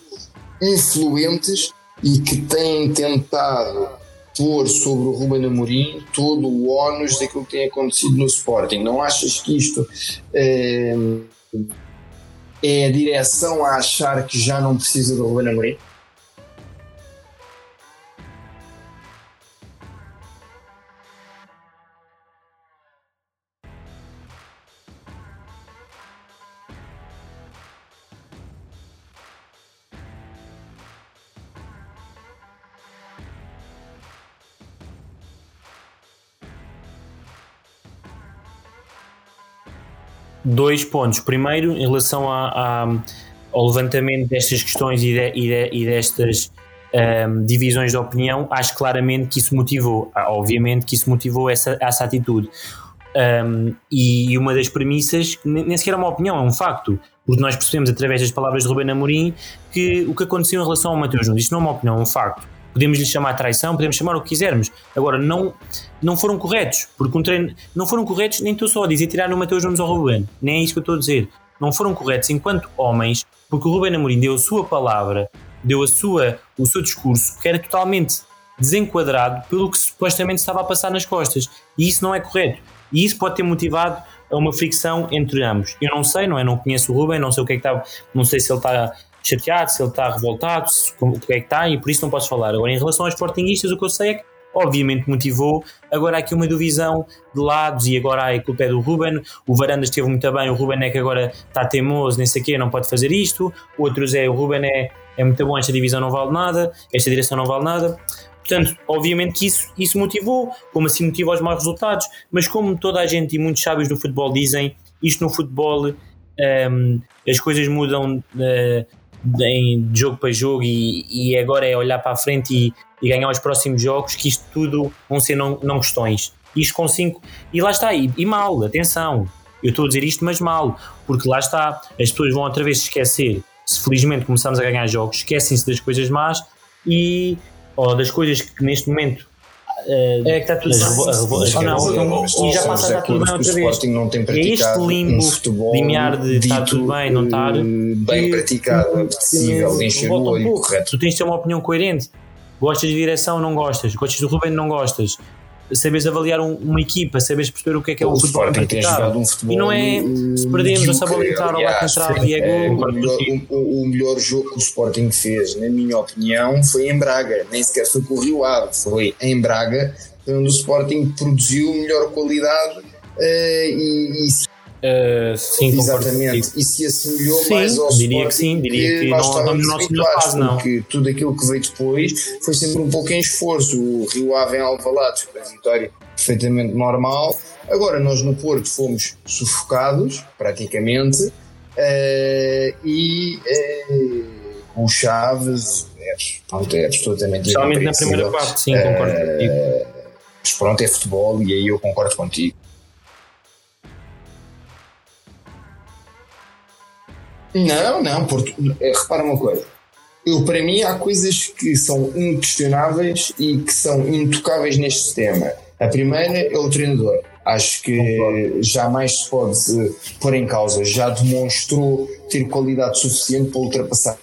influentes e que têm tentado pôr sobre o Ruben Amorim todo o ónus daquilo que tem acontecido no Sporting. Não achas que isto é, é a direção a achar que já não precisa do Ruben Amorim? Dois pontos. Primeiro, em relação a, a, ao levantamento destas questões e, de, e, de, e destas um, divisões de opinião, acho claramente que isso motivou, ah, obviamente que isso motivou essa, essa atitude. Um, e uma das premissas, nem sequer é uma opinião, é um facto, porque nós percebemos através das palavras de Rubén Amorim que o que aconteceu em relação ao Mateus Nunes, isto não é uma opinião, é um facto. Podemos lhe chamar traição, podemos chamar o que quisermos. Agora, não, não foram corretos, porque um treino, não foram corretos, nem estou só a dizer tirar o Mateus Nunes ao Rubén, nem é isso que eu estou a dizer. Não foram corretos enquanto homens, porque o Rubén Amorim deu a sua palavra, deu a sua, o seu discurso, que era totalmente desenquadrado pelo que supostamente estava a passar nas costas. E isso não é correto. E isso pode ter motivado a uma fricção entre ambos. Eu não sei, não é? Não conheço o Ruben, não sei o que é que está, não sei se ele está chateado, se ele está revoltado, o que é que está, e por isso não posso falar. Agora, em relação aos sportinguistas, o que eu sei é que obviamente motivou. Agora há aqui uma divisão de lados e agora a culpa é do Ruben. O Varandas esteve muito bem, o Ruben é que agora está teimoso, nem sei o quê, não pode fazer isto. Outros é o Ruben é, é muito bom, esta divisão não vale nada, esta direção não vale nada. Portanto, obviamente que isso, isso motivou, como assim motiva os maus resultados, mas como toda a gente e muitos sábios do futebol dizem, isto no futebol um, as coisas mudam uh, de jogo para jogo e, e, agora é olhar para a frente e, e, ganhar os próximos jogos, que isto tudo vão ser não, não questões. Isto com 5, e lá está, e, e mal, atenção, eu estou a dizer isto, mas mal, porque lá está, as pessoas vão outra vez se esquecer. Se felizmente começamos a ganhar jogos, esquecem-se das coisas más e ou das coisas que neste momento Uh, é que está tudo as, e já passa a estar tudo bem outra vez. Não tem é este limbo um limiar de estar tudo bem, não estar bem praticado, apetecível, o olho, correto. Tu tens de ter uma opinião coerente. Gostas de direção, não gostas. Gostas do Ruben, não gostas sabes avaliar um, uma equipa, sabes perceber o que é que é o, o futebol. Um futebol e não é se perdemos, ou se a bola entrar ou entrar e é gol. O, o, melhor jogo que o Sporting fez, na minha opinião, foi em Braga. Nem sequer foi com o Rio Ave, foi em Braga, onde o Sporting produziu melhor qualidade uh, e, e Uh, sim, Exatamente, e se assemelhou sim, mais ao diria que sim, diria que, que não estamos no nosso não. Porque tudo aquilo que veio depois foi sempre um pouco em esforço. O Rio Ave em Alvalade foi uma vitória perfeitamente normal. Agora, nós no Porto fomos sufocados, praticamente, uh, e uh, com o Chaves é, pronto, é absolutamente Especialmente na primeira parte, sim, concordo contigo. Mas pronto, é futebol e aí eu concordo contigo. Não, não, porque, é, repara uma coisa. Eu, para mim, há coisas que são inquestionáveis e que são intocáveis neste sistema. A primeira é o treinador. Acho que jamais se pode pôr em causa. Já demonstrou ter qualidade suficiente para ultrapassar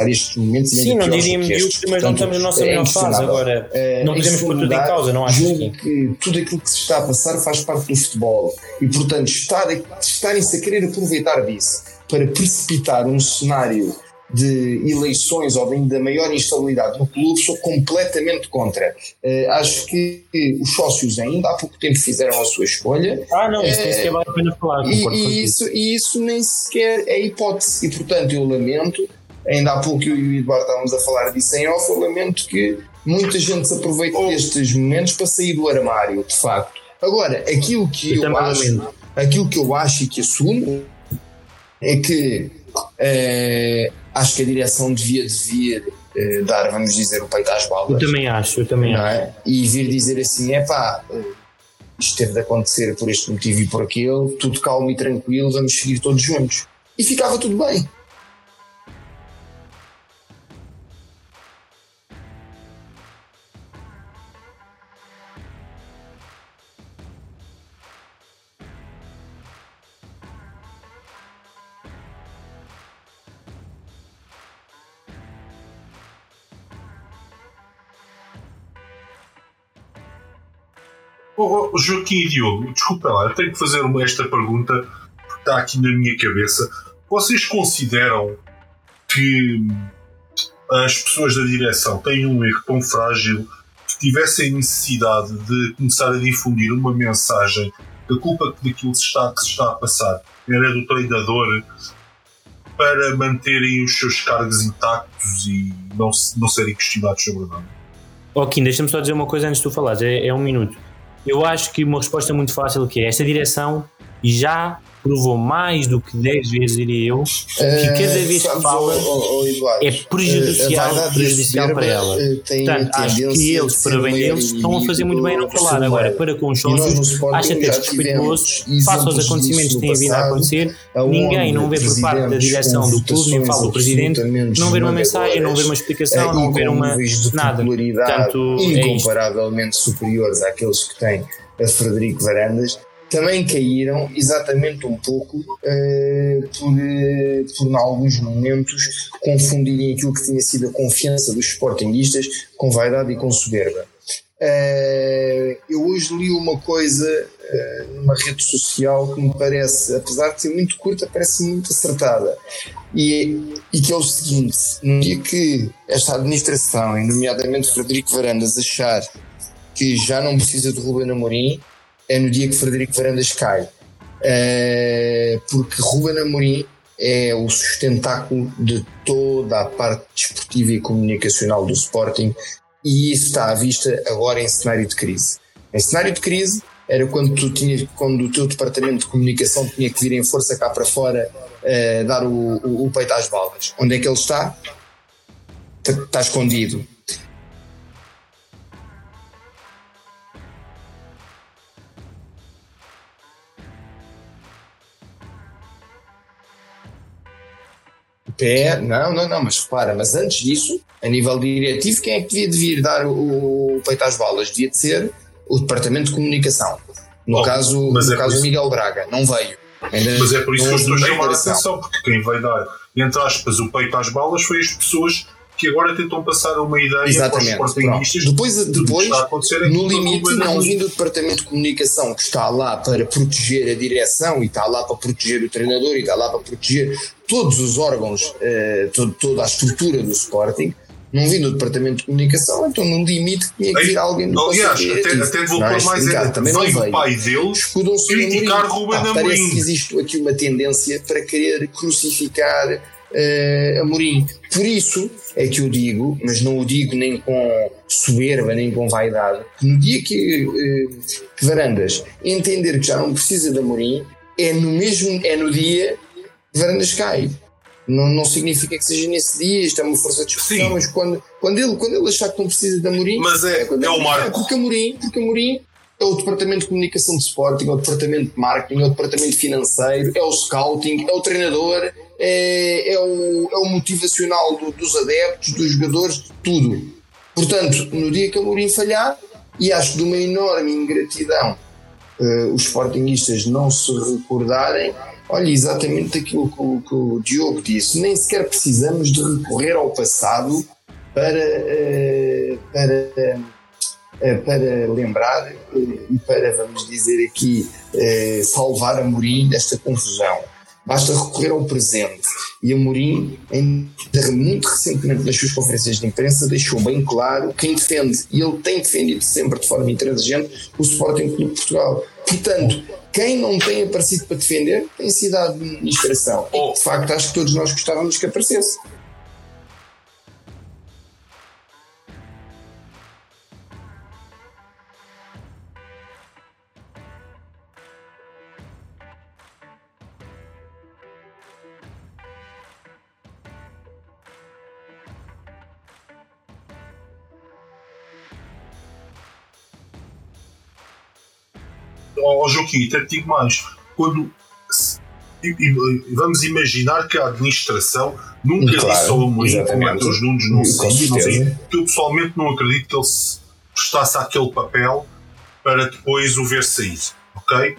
estes momentos. Sim, não diria medíocre, mas não estamos na nossa é melhor fase agora. É, não podemos pôr tudo em causa, não acho que... que tudo aquilo que se está a passar faz parte do futebol e, portanto, estar, estarem-se a querer aproveitar disso para precipitar um cenário de eleições ou ainda maior instabilidade no clube, sou completamente contra. Uh, acho que os sócios ainda há pouco tempo fizeram a sua escolha. Ah, não, isso uh, nem sequer vale a pena falar. E, e isso, e isso nem sequer é hipótese. E portanto eu lamento, ainda há pouco eu e o Eduardo estávamos a falar disso em off, eu lamento que muita gente se aproveite oh. destes momentos para sair do armário, de facto. Agora, aquilo que eu, eu acho, aquilo que eu acho e que assumo é que é, acho que a direção devia, devia é, dar, vamos dizer, o peito às balas. Eu também acho, eu também acho. É? E vir dizer assim: é pá, eh, isto teve de acontecer por este motivo e por aquele, tudo calmo e tranquilo, vamos seguir todos juntos. E ficava tudo bem. Oh, oh, Joaquim e Diogo, desculpa lá, eu tenho que fazer esta pergunta porque está aqui na minha cabeça. Vocês consideram que as pessoas da direção têm um erro tão frágil que tivessem necessidade de começar a difundir uma mensagem que a culpa daquilo que se está, que se está a passar era do treinador para manterem os seus cargos intactos e não, não serem questionados sobre nada? Ok, deixa-me só dizer uma coisa antes de tu falares, é, é um minuto. Eu acho que uma resposta muito fácil que é esta direção já provou mais do que 10 vezes, diria eu, que cada vez que fala é prejudicial, prejudicial para ela. Portanto, acho que eles, para bem deles, estão a fazer muito bem não falar. Agora, para com os sócios, acho até desrespeituoso, face aos acontecimentos que têm vindo a acontecer, ninguém não vê por parte da direção do clube, nem fala o presidente, não ver uma mensagem, não ver uma explicação, não ver uma nada. Portanto, é incomparavelmente superiores àqueles que tem a Frederico Varandas também caíram exatamente um pouco uh, por, uh, por, em alguns momentos, confundirem aquilo que tinha sido a confiança dos sportinguistas com vaidade e com soberba. Uh, eu hoje li uma coisa numa rede social que me parece, apesar de ser muito curta, parece muito acertada. E, e que é o seguinte: no dia que esta administração, nomeadamente Frederico Varandas, achar que já não precisa de Ruben Amorim, é no dia que Frederico Varandas cai. Uh, porque Ruben Amorim é o sustentáculo de toda a parte desportiva e comunicacional do Sporting e isso está à vista agora em cenário de crise. Em cenário de crise era quando, tu tinhas, quando o teu departamento de comunicação tinha que vir em força cá para fora uh, dar o, o, o peito às balas. Onde é que ele está? Está escondido. Pé, não, não, não, mas repara, mas antes disso, a nível diretivo, quem é que devia de vir dar o, o peito às balas? Devia de ser o Departamento de Comunicação. No caso, no é caso Miguel Braga, não veio. Ainda mas é por isso que eu estou a chamar a atenção, porque quem vai dar, entre aspas, o peito às balas foi as pessoas que agora tentam passar uma ideia Exatamente. para os sportinguistas. Depois, depois no limite, não vindo do Departamento de Comunicação que está lá para proteger a direção e está lá para proteger o treinador e está lá para proteger todos os órgãos, eh, todo, toda a estrutura do Sporting, não vindo do Departamento de Comunicação, então no limite tinha que vir alguém do Aliás, até, até vou pôr mais ainda, também veio, veio o pai deles criticar Ruben Amorim. Parece que existe aqui uma tendência para querer crucificar uh, Amorim. Por isso é que eu digo, mas não o digo nem com soberba, nem com vaidade, que no dia que, uh, que Varandas entender que já não precisa de Amorim, é no mesmo, é no dia que Varandas cai. Não, não significa que seja nesse dia, isto é uma força de discussão, mas quando, quando, ele, quando ele achar que não precisa de Amorim, mas é, é, é o Marco. Porque Amorim, porque Amorim é o departamento de comunicação de Sporting, é o departamento de marketing, é o departamento financeiro, é o scouting, é o treinador, é, é, o, é o motivacional do, dos adeptos, dos jogadores, tudo. Portanto, no dia que a Mourinho falhar, e acho de uma enorme ingratidão uh, os Sportingistas não se recordarem, olha, exatamente aquilo que o, que o Diogo disse, nem sequer precisamos de recorrer ao passado para, uh, para uh, para lembrar e para, vamos dizer aqui, salvar a Mourinho desta confusão. Basta recorrer ao presente. E Amorim, muito recentemente nas suas conferências de imprensa, deixou bem claro quem defende, e ele tem defendido sempre de forma intransigente, o Sporting Clube de Portugal. Portanto, quem não tem aparecido para defender tem sido a administração. E, de facto, acho que todos nós gostávamos que aparecesse. Ao Joaquim, até te digo mais, quando vamos imaginar que a administração nunca claro, disse ao Amorim como é que os números não eu pessoalmente não acredito que ele se prestasse aquele papel para depois o ver sair, ok?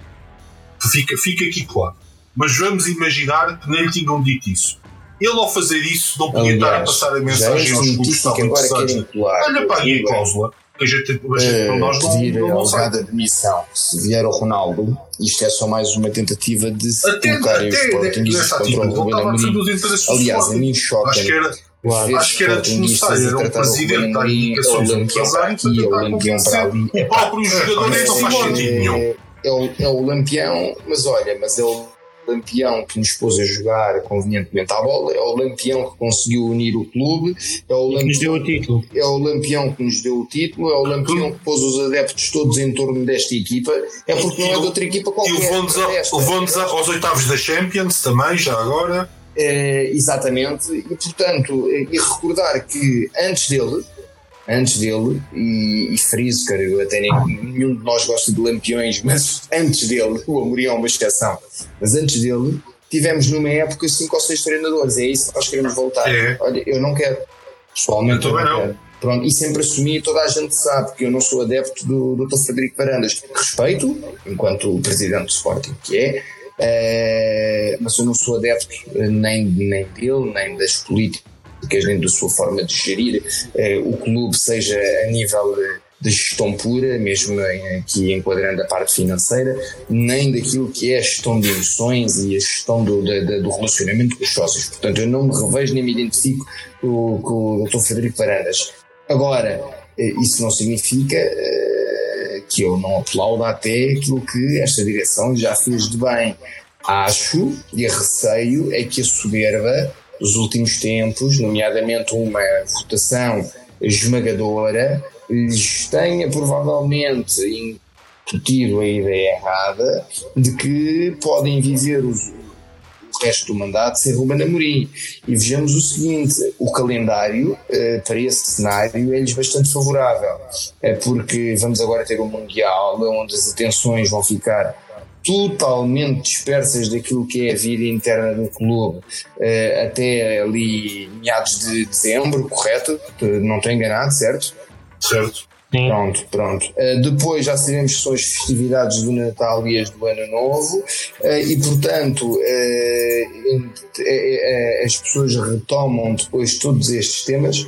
Fica, fica aqui claro. Mas vamos imaginar que nem lhe tinham dito isso. Ele ao fazer isso não podia estar a passar a mensagem aos clubes que estavam interessados. Olha para aí a cláusula a gente, a gente uh, nós pedir não, não alegada demissão. Se vier o Ronaldo isto é só mais uma tentativa de se até, colocarem os Sportingistas contra o Ruben Amorim. aliás a mim choca acho que era, claro, acho que era desnecessário era um presidente da é para aqui é o lampião para ali o próprio jogador não faz sentido nenhum é o, é o lampião mas olha mas ele Lampião que nos pôs a jogar convenientemente à bola, é o Lampião que conseguiu unir o clube, é o Lampião, que nos deu o título. É o Lampião que nos deu o título, é o Lampião que pôs os adeptos todos em torno desta equipa, é porque não é de outra equipa qualquer. E levou-nos aos oitavos da Champions também, já agora. É, exatamente, e portanto, e recordar que antes dele, antes dele, e, e friso, cara, eu até nem, nenhum de nós gosta de lampiões, mas antes dele, o Amorim é uma exceção, mas antes dele, tivemos numa época cinco ou seis treinadores, é isso que nós queremos voltar. É. Olha, eu não quero, pessoalmente, eu, eu não, não quero. Pronto, e sempre assumi, toda a gente sabe que eu não sou adepto do Dr. Frederico Varandas. Respeito, enquanto presidente do Sporting, que é, uh, mas eu não sou adepto nem, nem dele, nem das políticas nem da sua forma de gerir uh, o clube, seja a nível de gestão pura, mesmo aqui enquadrando a parte financeira, nem daquilo que é a gestão de emoções e a gestão do, do, relacionamento com os sócios. Portanto, eu não me revejo nem me identifico com, com o Dr. Frederico Varandas. Agora, isso não significa uh, que eu não aplaudo até aquilo que esta direção já fez de bem. Acho e receio é que a soberba dos últimos tempos, nomeadamente uma votação esmagadora, lhes tenha provavelmente incutido a ideia errada de que podem viver os, o resto do mandato sem Ruben Amorim. E vejamos o seguinte, o calendário eh, para esse cenário é-lhes bastante favorável, é porque vamos agora ter um Mundial onde as atenções vão ficar totalmente dispersas daquilo que é a vida interna do clube uh, até ali meados de dezembro, correto? Não estou enganado, certo? Certo. Sim. Pronto, pronto. Uh, depois já sabemos que são as festividades do Natal e as do Ano Novo, uh, e portanto as pessoas retomam depois todos estes temas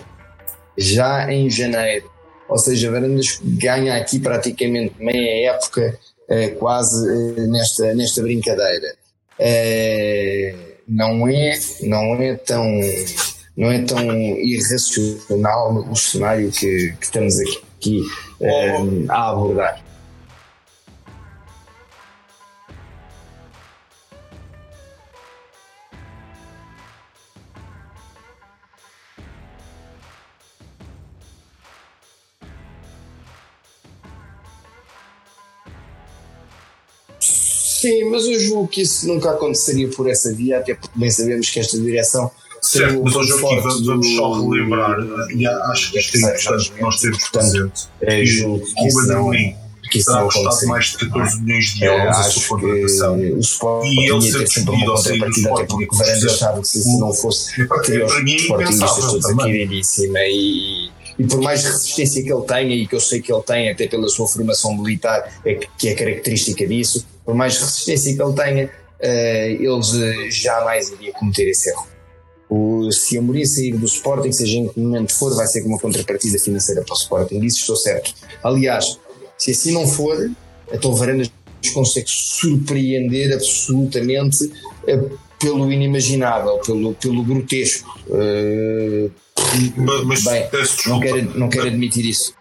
já em janeiro. Ou seja, Varandas ganha aqui praticamente meia época quase é, nesta, nesta brincadeira. É, não é, não é tão não é tão irracional o cenário que, que estamos aqui, aqui a abordar. Sim, mas eu julgo que isso nunca aconteceria por essa via, até porque bem sabemos que esta direção. Certo, mas hoje aqui vamos, só relembrar, e acho que isto é importante que nós temos presente. É, julgo que o Amorim terá custado mais de 14 milhões de euros a sua contratação. E ele ser despedido ao sair do Sporting. Porque Varandas sabe que se não fosse, teria os Sportingistas todos aqui iradíssima e e por mais resistência que ele tenha, e que eu sei que ele tem, até pela sua formação militar, é que é característica disso, por mais resistência que ele tenha, uh, eles jamais iria cometer esse erro. O, se a sair do Sporting, seja em que momento for, vai ser com uma contrapartida financeira para o Sporting. Isso estou certo. Aliás, se assim não for, então Varandas consegue surpreender absolutamente pelo inimaginável, pelo, pelo grotesco. Uh, mas, mas bem, não quero, não quero admitir isso.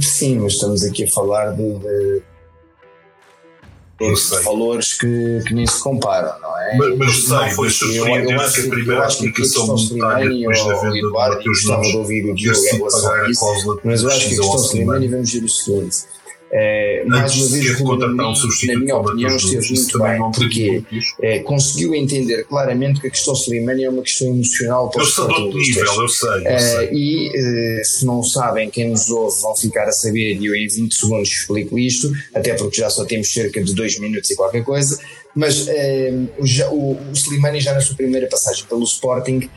Sim, mas estamos aqui a falar de, de, de valores que, que nem se comparam, não é? Mas, mas sei, foi surpreendente que a primeira aplicação monetária depois da venda do Mateus Nunes de ouvir o Diogo em relação a isso, mas eu acho que a questão Slimani vamos ver o seguinte. É, mais uma vez, o Ruben, na minha opinião, esteve muito bem, porque é, conseguiu entender claramente que a questão Slimani é uma questão emocional para os nível, eu sei, eu é, sei. E se não sabem, quem nos ouve vão ficar a saber, e eu em 20 segundos explico isto, até porque já só temos cerca de 2 minutos e qualquer coisa. Mas já, o, o Slimani já na sua primeira passagem pelo Sporting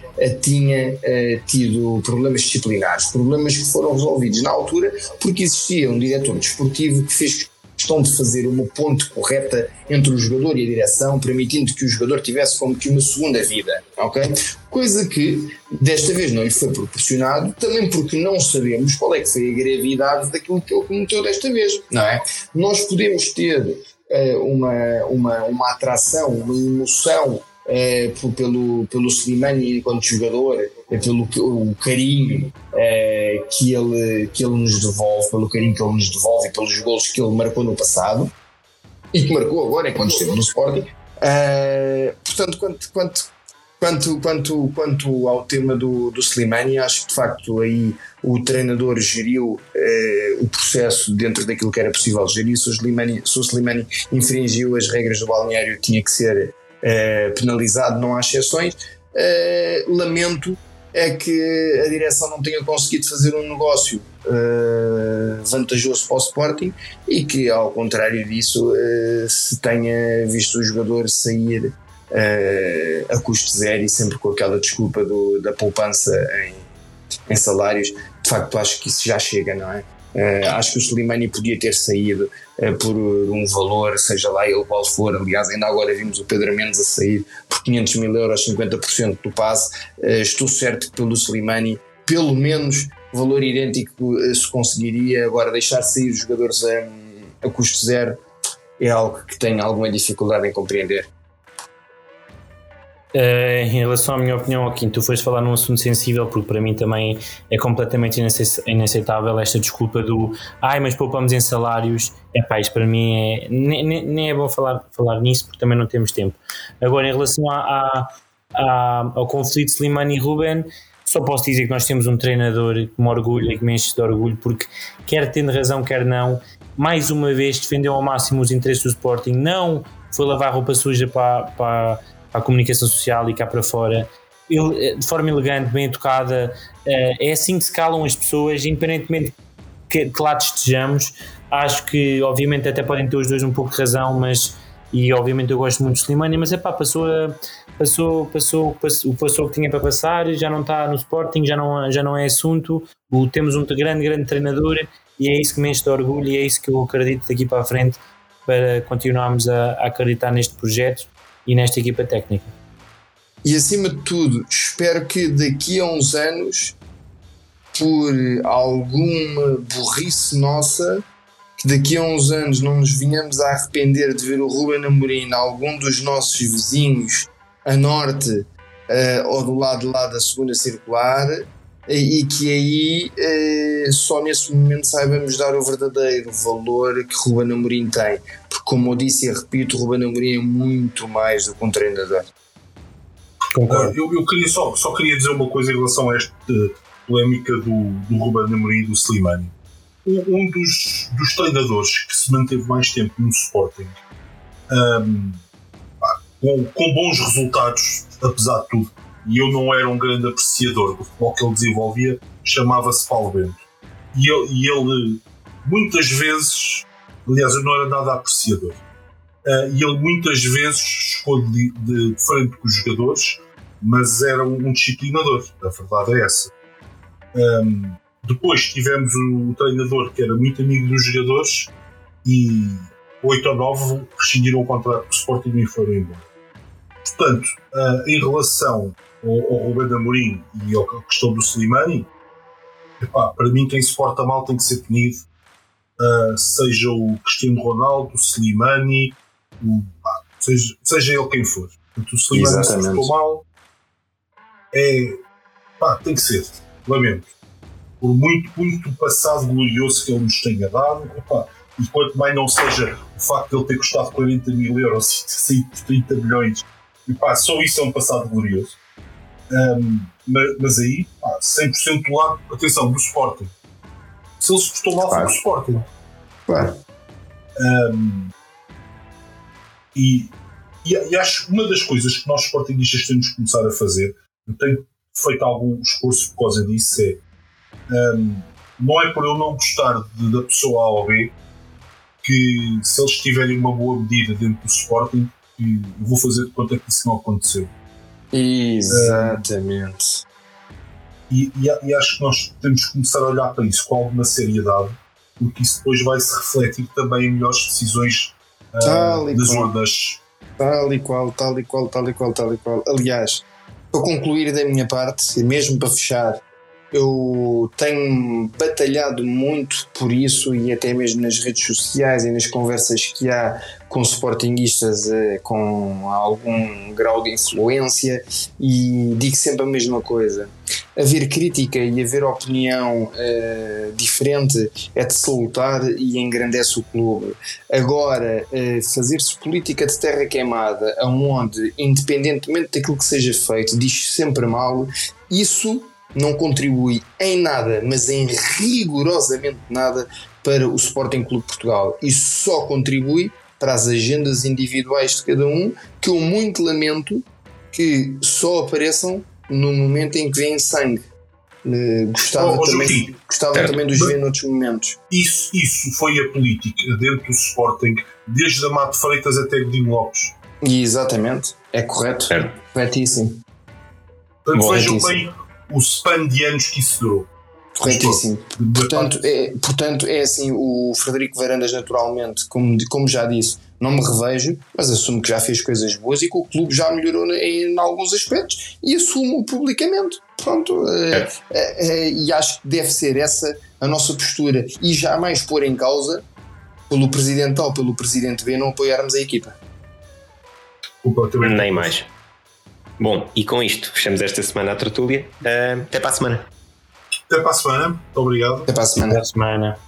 tinha tido problemas disciplinares, problemas que foram resolvidos na altura porque existia um diretor desportivo que fez questão de fazer uma ponte correta entre o jogador e a direção, permitindo que o jogador tivesse como que uma segunda vida, ok? Coisa que desta vez não lhe foi proporcionado, também porque não sabemos qual é que foi a gravidade daquilo que ele cometeu desta vez, não é? Nós podemos ter uma, uma, uma atração, uma emoção é, pelo, pelo Slimani enquanto jogador, é, pelo o carinho é, que, ele, que ele nos devolve, pelo carinho que ele nos devolve e pelos gols que ele marcou no passado e que marcou agora enquanto esteve no Sporting. É, portanto, quanto, quanto, quanto, quanto, quanto ao tema do, do Slimani, acho que de facto aí o treinador geriu é, o processo dentro daquilo que era possível gerir. Se o Slimani, se o Slimani infringiu as regras do balneário, tinha que ser é, penalizado, não há exceções. É, lamento é que a direção não tenha conseguido fazer um negócio uh, vantajoso para o Sporting e que, ao contrário disso, uh, se tenha visto o jogador sair a custo zero e sempre com aquela desculpa do, da poupança em, em salários. De facto, acho que isso já chega, não é? Uh, acho que o Slimani podia ter saído uh, por um valor, seja lá ele qual for. Aliás, ainda agora vimos o Pedro Mendes a sair por 500 mil euros, 50% do passe. Uh, estou certo que pelo Slimani, pelo menos valor idêntico se conseguiria. Agora, deixar sair os jogadores a, a custo zero é algo que tenho alguma dificuldade em compreender. Uh, em relação à minha opinião, aqui tu foste falar num assunto sensível, porque para mim também é completamente inaceitável esta desculpa do ai, mas poupamos em salários. É pá, isto para mim é. Nem, nem, é bom falar, falar nisso, porque também não temos tempo. Agora, em relação ao conflito Slimani e Ruben, só posso dizer que nós temos um treinador que me orgulha e que me enche de orgulho, porque quer tendo razão, quer não, mais uma vez defendeu ao máximo os interesses do Sporting, não foi lavar roupa suja para, para à comunicação social e cá para fora. Eh, de forma elegante, bem educada, eh, é assim que se calam as pessoas, independentemente que, que lá estejamos. Acho que, obviamente, até podem ter os dois um pouco de razão, mas e obviamente eu gosto muito de Slimani, mas é pá, passou, passou, passou, passou, passou o que tinha para passar, já não está no Sporting, já não, já não é assunto. O, temos um grande, grande treinador e é isso que me enche de orgulho e é isso que eu acredito daqui para a frente para continuarmos a, a acreditar neste projeto e nesta equipa técnica. E acima de tudo, espero que daqui a uns anos, por alguma burrice nossa, que daqui a uns anos não nos venhamos a arrepender de ver o Ruben Amorim algum dos nossos vizinhos a norte uh, ou do lado de lá da segunda circular e que aí eh, só nesse momento saibamos dar o verdadeiro valor que Ruben Amorim tem. Porque, como eu disse e repito, Ruben Amorim é muito mais do que um treinador. Concordo. Eu, eu queria só, só queria dizer uma coisa em relação a esta polémica do, do Ruben Amorim e do Slimani. Um, dos, dos treinadores que se manteve mais tempo no Sporting um, com, com bons resultados, apesar de tudo, e eu não era um grande apreciador do futebol que ele desenvolvia, chamava-se Paulo Bento. E ele, e ele, muitas vezes, aliás, eu não era nada apreciador, uh, e ele muitas vezes chegou de, de, frente com os jogadores, mas era um, disciplinador, a verdade é essa. Um, depois tivemos o, o treinador que era muito amigo dos jogadores e 8 ou 9 rescindiram o contrato com o Sporting e foram embora. Portanto, uh, em relação ao, ao Ruben Amorim e à questão do Slimani, epá, para mim quem se porta mal tem que ser punido, uh, seja o Cristiano Ronaldo, o Slimani, o, pá, seja, seja ele quem for. Portanto, o Slimani se portou mal, é, pá, tem que ser, lamento. Por muito, muito passado glorioso que ele nos tenha dado, epá, e quanto mais não seja o facto de ele ter custado 40 mil euros e sair por 30 milhões, e pá, só isso é um passado glorioso. Um, mas, mas, aí, pá, 100% do lado, atenção, do Sporting. Se ele se postou mal, claro. foi Sporting. Claro. Um, e, e, e, acho que uma das coisas que nós Sportingistas temos que começar a fazer, eu tenho feito algum esforço por causa disso, é um, não é por eu não gostar de, da pessoa A ou B que se eles tiverem uma boa medida dentro do Sporting, eu vou fazer de conta que isso não aconteceu. Exatamente. E, e, e, acho que nós temos que começar a olhar para isso com alguma seriedade, porque isso depois vai se refletir também em melhores decisões uh, das urnas. Tal e qual, tal e qual, tal e qual, tal e qual. Aliás, para concluir da minha parte, e mesmo para fechar, eu tenho batalhado muito por isso e até mesmo nas redes sociais e nas conversas que há com sportinguistas eh, com algum grau de influência e digo sempre a mesma coisa. Haver crítica e haver opinião uh, diferente é de salutar e engrandece o clube. Agora, uh, fazer-se política de terra queimada, onde, independentemente daquilo que seja feito, diz sempre mal, isso não contribui em nada, mas em rigorosamente nada para o Sporting Clube Portugal. Isso só contribui para as agendas individuais de cada um, que eu muito lamento que só apareçam no momento em que vem sangue. Uh, gostava oh, oh, também, gostava também de os ver noutros momentos. Isso, isso foi a política dentro do Sporting, desde Amato Freitas até Godinho Lopes. E exatamente, é correto. É. Corretíssimo. Portanto, vejam bem o span de anos que isso durou. Corretíssimo. Portanto é, portanto, é assim: o Frederico Varandas, naturalmente, como, como já disse, não me revejo, mas assumo que já fez coisas boas e que o clube já melhorou em, em alguns aspectos e assumo publicamente. Pronto, é. É, é, e acho que deve ser essa a nossa postura e jamais pôr em causa, pelo presidente A ou pelo presidente B, não apoiarmos a equipa. Nem mais. Bom, e com isto fechamos esta semana a tertúlia. Uh, até para a semana. Até para a semana. Muito obrigado. Até para a semana. Até para a semana.